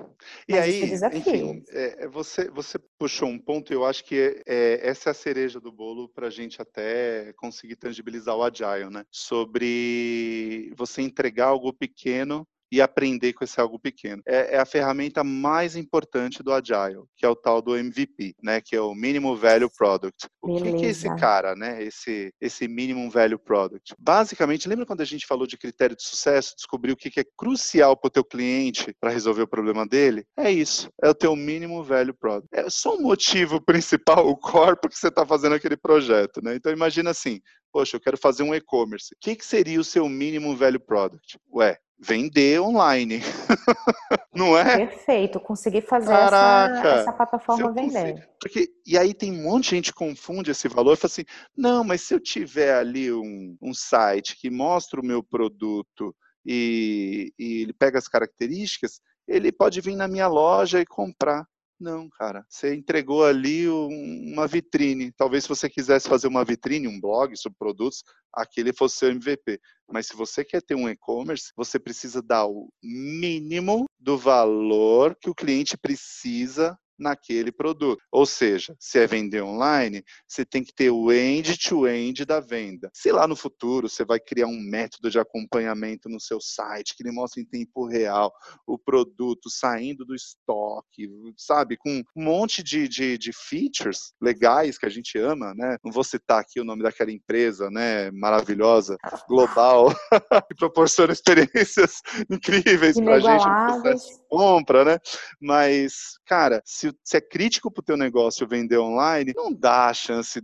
E Mas aí, é enfim, é, você, você puxou um ponto, eu acho que é, essa é a cereja do bolo para a gente até conseguir tangibilizar o Agile, né? Sobre você entregar algo pequeno e aprender com esse algo pequeno. É, é, a ferramenta mais importante do Agile, que é o tal do MVP, né? Que é o Minimum Value Product. O que, que, é esse cara, né? Esse, esse Minimum Value Product. Basicamente, lembra quando a gente falou de critério de sucesso, descobriu o que, que é crucial para o teu cliente para resolver o problema dele? É isso. É o teu Minimum Value Product. É só o motivo principal, o core, porque você está fazendo aquele projeto, né? Então imagina assim, poxa, eu quero fazer um e-commerce. O que, que seria o seu mínimo value product? Ué, vender online. não é? Perfeito, conseguir fazer essa, essa, plataforma vender. Porque, e aí tem um monte de gente que confunde esse valor e fala assim, não, mas se eu tiver ali um, um site que mostra o meu produto e, e ele pega as características, ele pode vir na minha loja e comprar. Não, cara. Você entregou ali uma vitrine. Talvez se você quisesse fazer uma vitrine, um blog sobre produtos, aquele fosse seu MVP. Mas se você quer ter um e-commerce, você precisa dar o mínimo do valor que o cliente precisa naquele produto. Ou seja, se é vender online, você tem que ter o end-to-end -end da venda. Se lá no futuro você vai criar um método de acompanhamento no seu site que ele mostra em tempo real o produto saindo do estoque, sabe, com um monte de, de, de features legais que a gente ama, né? Não vou citar aqui o nome daquela empresa, né, maravilhosa, global, que proporciona experiências incríveis para a gente no processo de compra, né? Mas, cara, se se, é crítico para o teu negócio vender online, não dá a chance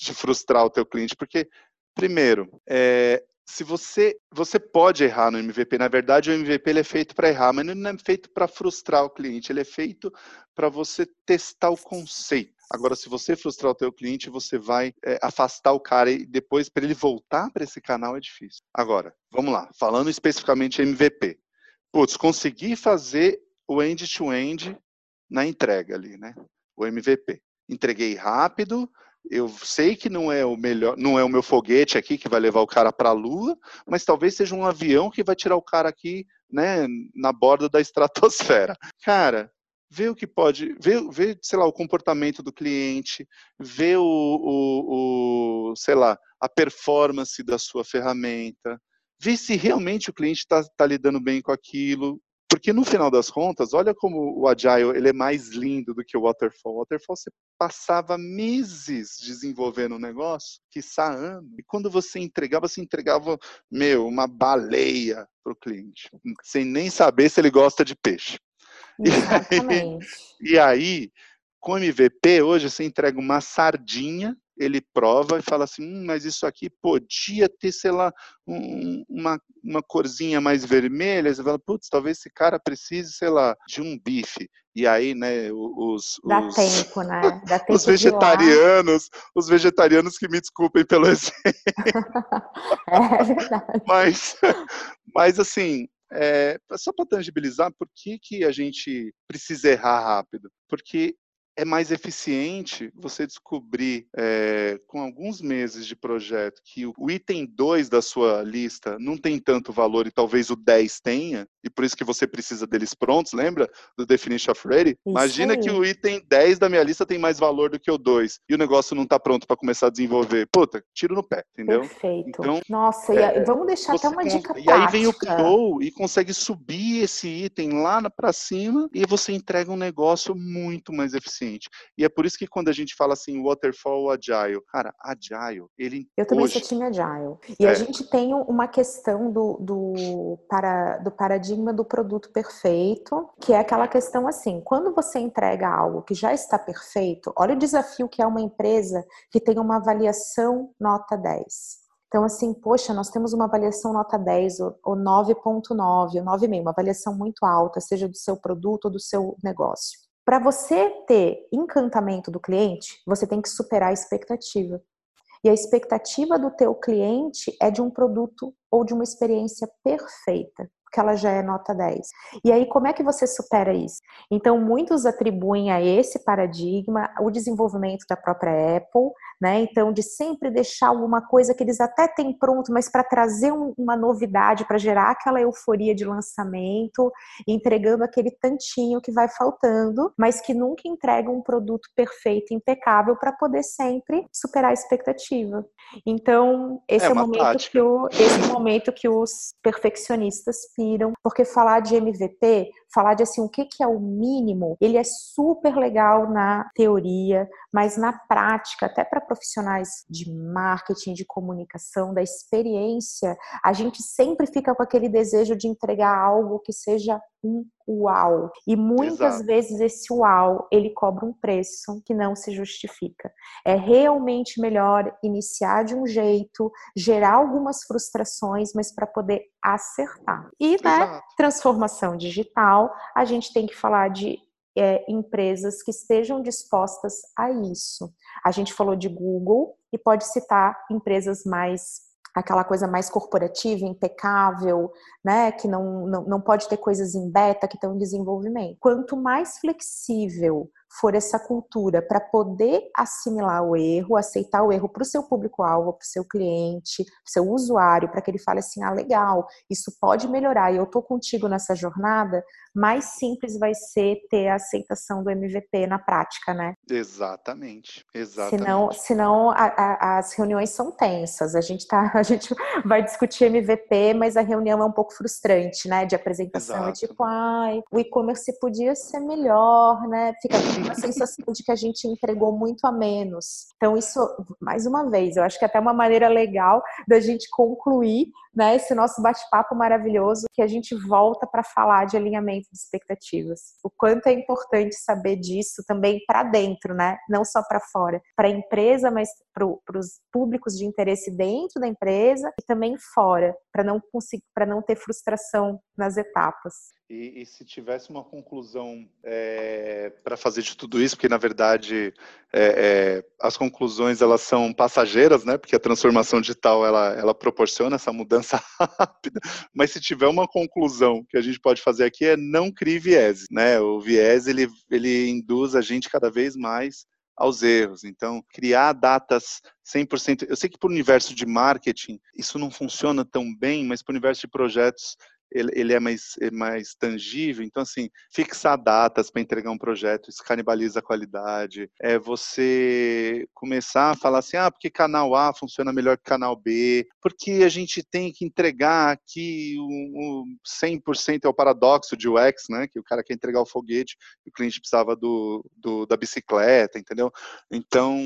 de frustrar o teu cliente, porque, primeiro, é, se você você pode errar no MVP, na verdade o MVP ele é feito para errar, mas não é feito para frustrar o cliente, ele é feito para você testar o conceito. Agora, se você frustrar o teu cliente, você vai é, afastar o cara e depois para ele voltar para esse canal é difícil. Agora, vamos lá, falando especificamente MVP. Putz, conseguir fazer o end-to-end -end na entrega ali, né? O MVP. Entreguei rápido, eu sei que não é o melhor, não é o meu foguete aqui que vai levar o cara para a lua, mas talvez seja um avião que vai tirar o cara aqui, né, na borda da estratosfera. Cara, vê o que pode, vê, vê sei lá, o comportamento do cliente, vê o, o, o sei lá, a performance da sua ferramenta, vê se realmente o cliente está tá lidando bem com aquilo, porque no final das contas, olha como o Agile ele é mais lindo do que o Waterfall. O Waterfall você passava meses desenvolvendo um negócio, que anos. E quando você entregava, você entregava, meu, uma baleia para o cliente, sem nem saber se ele gosta de peixe. Exatamente. E aí, e aí com MVP, hoje você entrega uma sardinha ele prova e fala assim, hum, mas isso aqui podia ter, sei lá, um, uma, uma corzinha mais vermelha. Você fala, putz, talvez esse cara precise, sei lá, de um bife. E aí, né, os... Dá os, tempo, né? Dá tempo os vegetarianos, os vegetarianos que me desculpem pelo exemplo. é verdade. Mas, mas assim, é, só para tangibilizar, por que, que a gente precisa errar rápido? Porque é mais eficiente você descobrir é, com alguns meses de projeto que o item 2 da sua lista não tem tanto valor e talvez o 10 tenha, e por isso que você precisa deles prontos, lembra? Do Definition of Ready? Isso Imagina aí. que o item 10 da minha lista tem mais valor do que o 2 e o negócio não está pronto para começar a desenvolver. Puta, tiro no pé, entendeu? Perfeito. Então, Nossa, é, vamos deixar até uma dica E aí vem o PO e consegue subir esse item lá para cima e você entrega um negócio muito mais eficiente E é por isso que quando a gente fala assim, waterfall agile, cara, agile, ele. Eu também hoje... sou time agile. E é. a gente tem uma questão do, do, para, do paradigma do produto perfeito, que é aquela questão assim: quando você entrega algo que já está perfeito, olha o desafio que é uma empresa que tem uma avaliação nota 10. Então, assim, poxa, nós temos uma avaliação nota 10, ou 9.9, ou 9,5, uma avaliação muito alta, seja do seu produto ou do seu negócio. Para você ter encantamento do cliente, você tem que superar a expectativa. E a expectativa do teu cliente é de um produto ou de uma experiência perfeita que ela já é nota 10. E aí, como é que você supera isso? Então, muitos atribuem a esse paradigma o desenvolvimento da própria Apple, né? Então, de sempre deixar alguma coisa que eles até têm pronto, mas para trazer um, uma novidade, para gerar aquela euforia de lançamento, entregando aquele tantinho que vai faltando, mas que nunca entrega um produto perfeito, impecável, para poder sempre superar a expectativa. Então, esse é, é o momento que o, esse é o momento que os perfeccionistas piram, porque falar de MVP, falar de assim o que, que é o mínimo, ele é super legal na teoria, mas na prática, até para profissionais de marketing, de comunicação, da experiência, a gente sempre fica com aquele desejo de entregar algo que seja um uau. E muitas Exato. vezes esse uau, ele cobra um preço que não se justifica. É realmente melhor iniciar de um jeito, gerar algumas frustrações, mas para poder acertar. E, né, transformação digital, a gente tem que falar de é, empresas que estejam dispostas a isso. A gente falou de Google e pode citar empresas mais aquela coisa mais corporativa, impecável, né? Que não, não, não pode ter coisas em beta que estão em desenvolvimento. Quanto mais flexível for essa cultura para poder assimilar o erro, aceitar o erro para o seu público-alvo, para o seu cliente, para o seu usuário, para que ele fale assim: ah, legal, isso pode melhorar e eu estou contigo nessa jornada, mais simples vai ser ter a aceitação do MVP na prática, né? Exatamente, exatamente. Senão, senão a, a, as reuniões são tensas. A gente tá, a gente vai discutir MVP, mas a reunião é um pouco frustrante, né? De apresentação, é Exato. é tipo, ai, o e-commerce podia ser melhor, né? Fica a sensação de que a gente entregou muito a menos. Então isso, mais uma vez, eu acho que é até uma maneira legal da gente concluir, né? Esse nosso bate-papo maravilhoso que a gente volta para falar de alinhamento de expectativas. O quanto é importante saber disso também para dentro, né? Não só para fora, para a empresa, mas para os públicos de interesse dentro da empresa e também fora, para não conseguir, para não ter frustração nas etapas. E, e, se tivesse uma conclusão é, para fazer de tudo isso, porque na verdade é, é, as conclusões elas são passageiras, né? Porque a transformação digital ela, ela proporciona essa mudança rápida. Mas se tiver uma conclusão que a gente pode fazer aqui é não crie viés, né? O viés ele, ele induz a gente cada vez mais aos erros. Então, criar datas 100%. Eu sei que para o universo de marketing isso não funciona tão bem, mas para o universo de projetos ele, ele é, mais, é mais tangível. Então, assim, fixar datas para entregar um projeto, isso canibaliza a qualidade. É você começar a falar assim, ah, porque canal A funciona melhor que canal B, porque a gente tem que entregar aqui o, o 100% é o paradoxo de UX, né? Que o cara quer entregar o foguete e o cliente precisava do, do da bicicleta, entendeu? Então,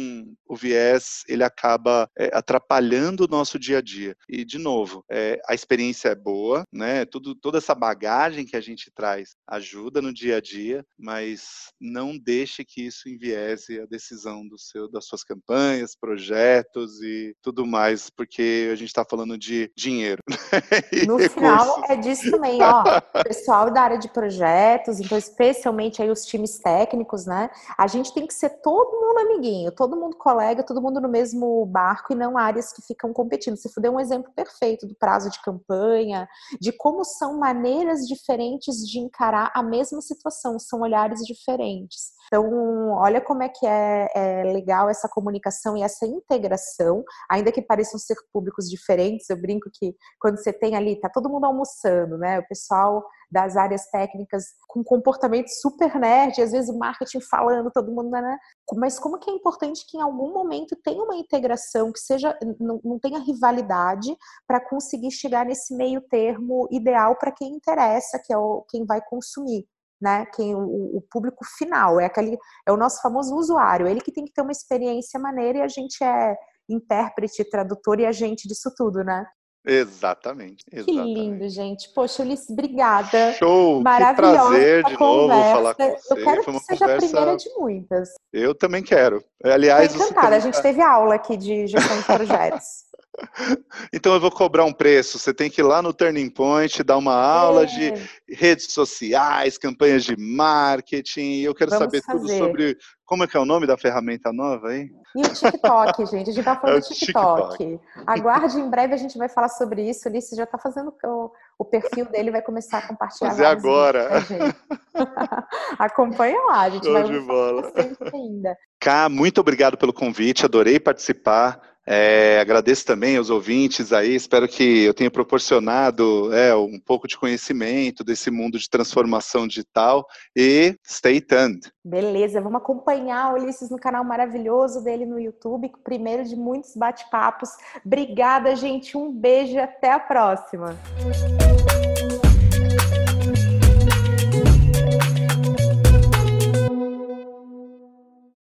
o viés, ele acaba é, atrapalhando o nosso dia a dia. E, de novo, é, a experiência é boa, né? Tudo, toda essa bagagem que a gente traz ajuda no dia a dia, mas não deixe que isso enviese a decisão do seu, das suas campanhas, projetos e tudo mais, porque a gente está falando de dinheiro. Né? no recursos. final é disso também, ó. Pessoal da área de projetos, então especialmente aí os times técnicos, né? A gente tem que ser todo mundo amiguinho, todo mundo colega, todo mundo no mesmo barco e não áreas que ficam competindo. Você deu um exemplo perfeito do prazo de campanha, de como são maneiras diferentes de encarar a mesma situação, são olhares diferentes. Então, olha como é que é, é, legal essa comunicação e essa integração, ainda que pareçam ser públicos diferentes. Eu brinco que quando você tem ali, tá todo mundo almoçando, né? O pessoal das áreas técnicas com comportamento super nerd, às vezes o marketing falando, todo mundo, né? Mas como que é importante que em algum momento tenha uma integração, que seja não, não tenha rivalidade para conseguir chegar nesse meio termo ideal para quem interessa, que é o, quem vai consumir né? Quem o, o, público final é aquele é o nosso famoso usuário, ele que tem que ter uma experiência maneira e a gente é intérprete, tradutor e agente disso tudo, né? Exatamente, exatamente. Que lindo, gente. Poxa, Ulisses, obrigada. Show! Maravilhosa. Que prazer de conversa. novo falar com você. Eu quero que seja conversa... a primeira de muitas. Eu também quero. Aliás, Tô encantada. A gente tá teve aula aqui de gestão de projetos. Então eu vou cobrar um preço. Você tem que ir lá no Turning Point, dar uma aula é. de redes sociais, campanhas de marketing. Eu quero Vamos saber fazer. tudo sobre como é que é o nome da ferramenta nova aí? E o TikTok, gente. A gente tá falando é do TikTok. TikTok. Aguarde, em breve a gente vai falar sobre isso. O Ulisses já tá fazendo o, o perfil dele, vai começar a compartilhar. Fazer agora. Vídeos, Acompanha lá, a gente Show vai de bola. ainda. Cá, muito obrigado pelo convite, adorei participar. É, agradeço também aos ouvintes aí, espero que eu tenha proporcionado é, um pouco de conhecimento desse mundo de transformação digital e stay tuned. Beleza, vamos acompanhar o Ulisses no canal maravilhoso dele no YouTube, primeiro de muitos bate-papos. Obrigada, gente, um beijo e até a próxima.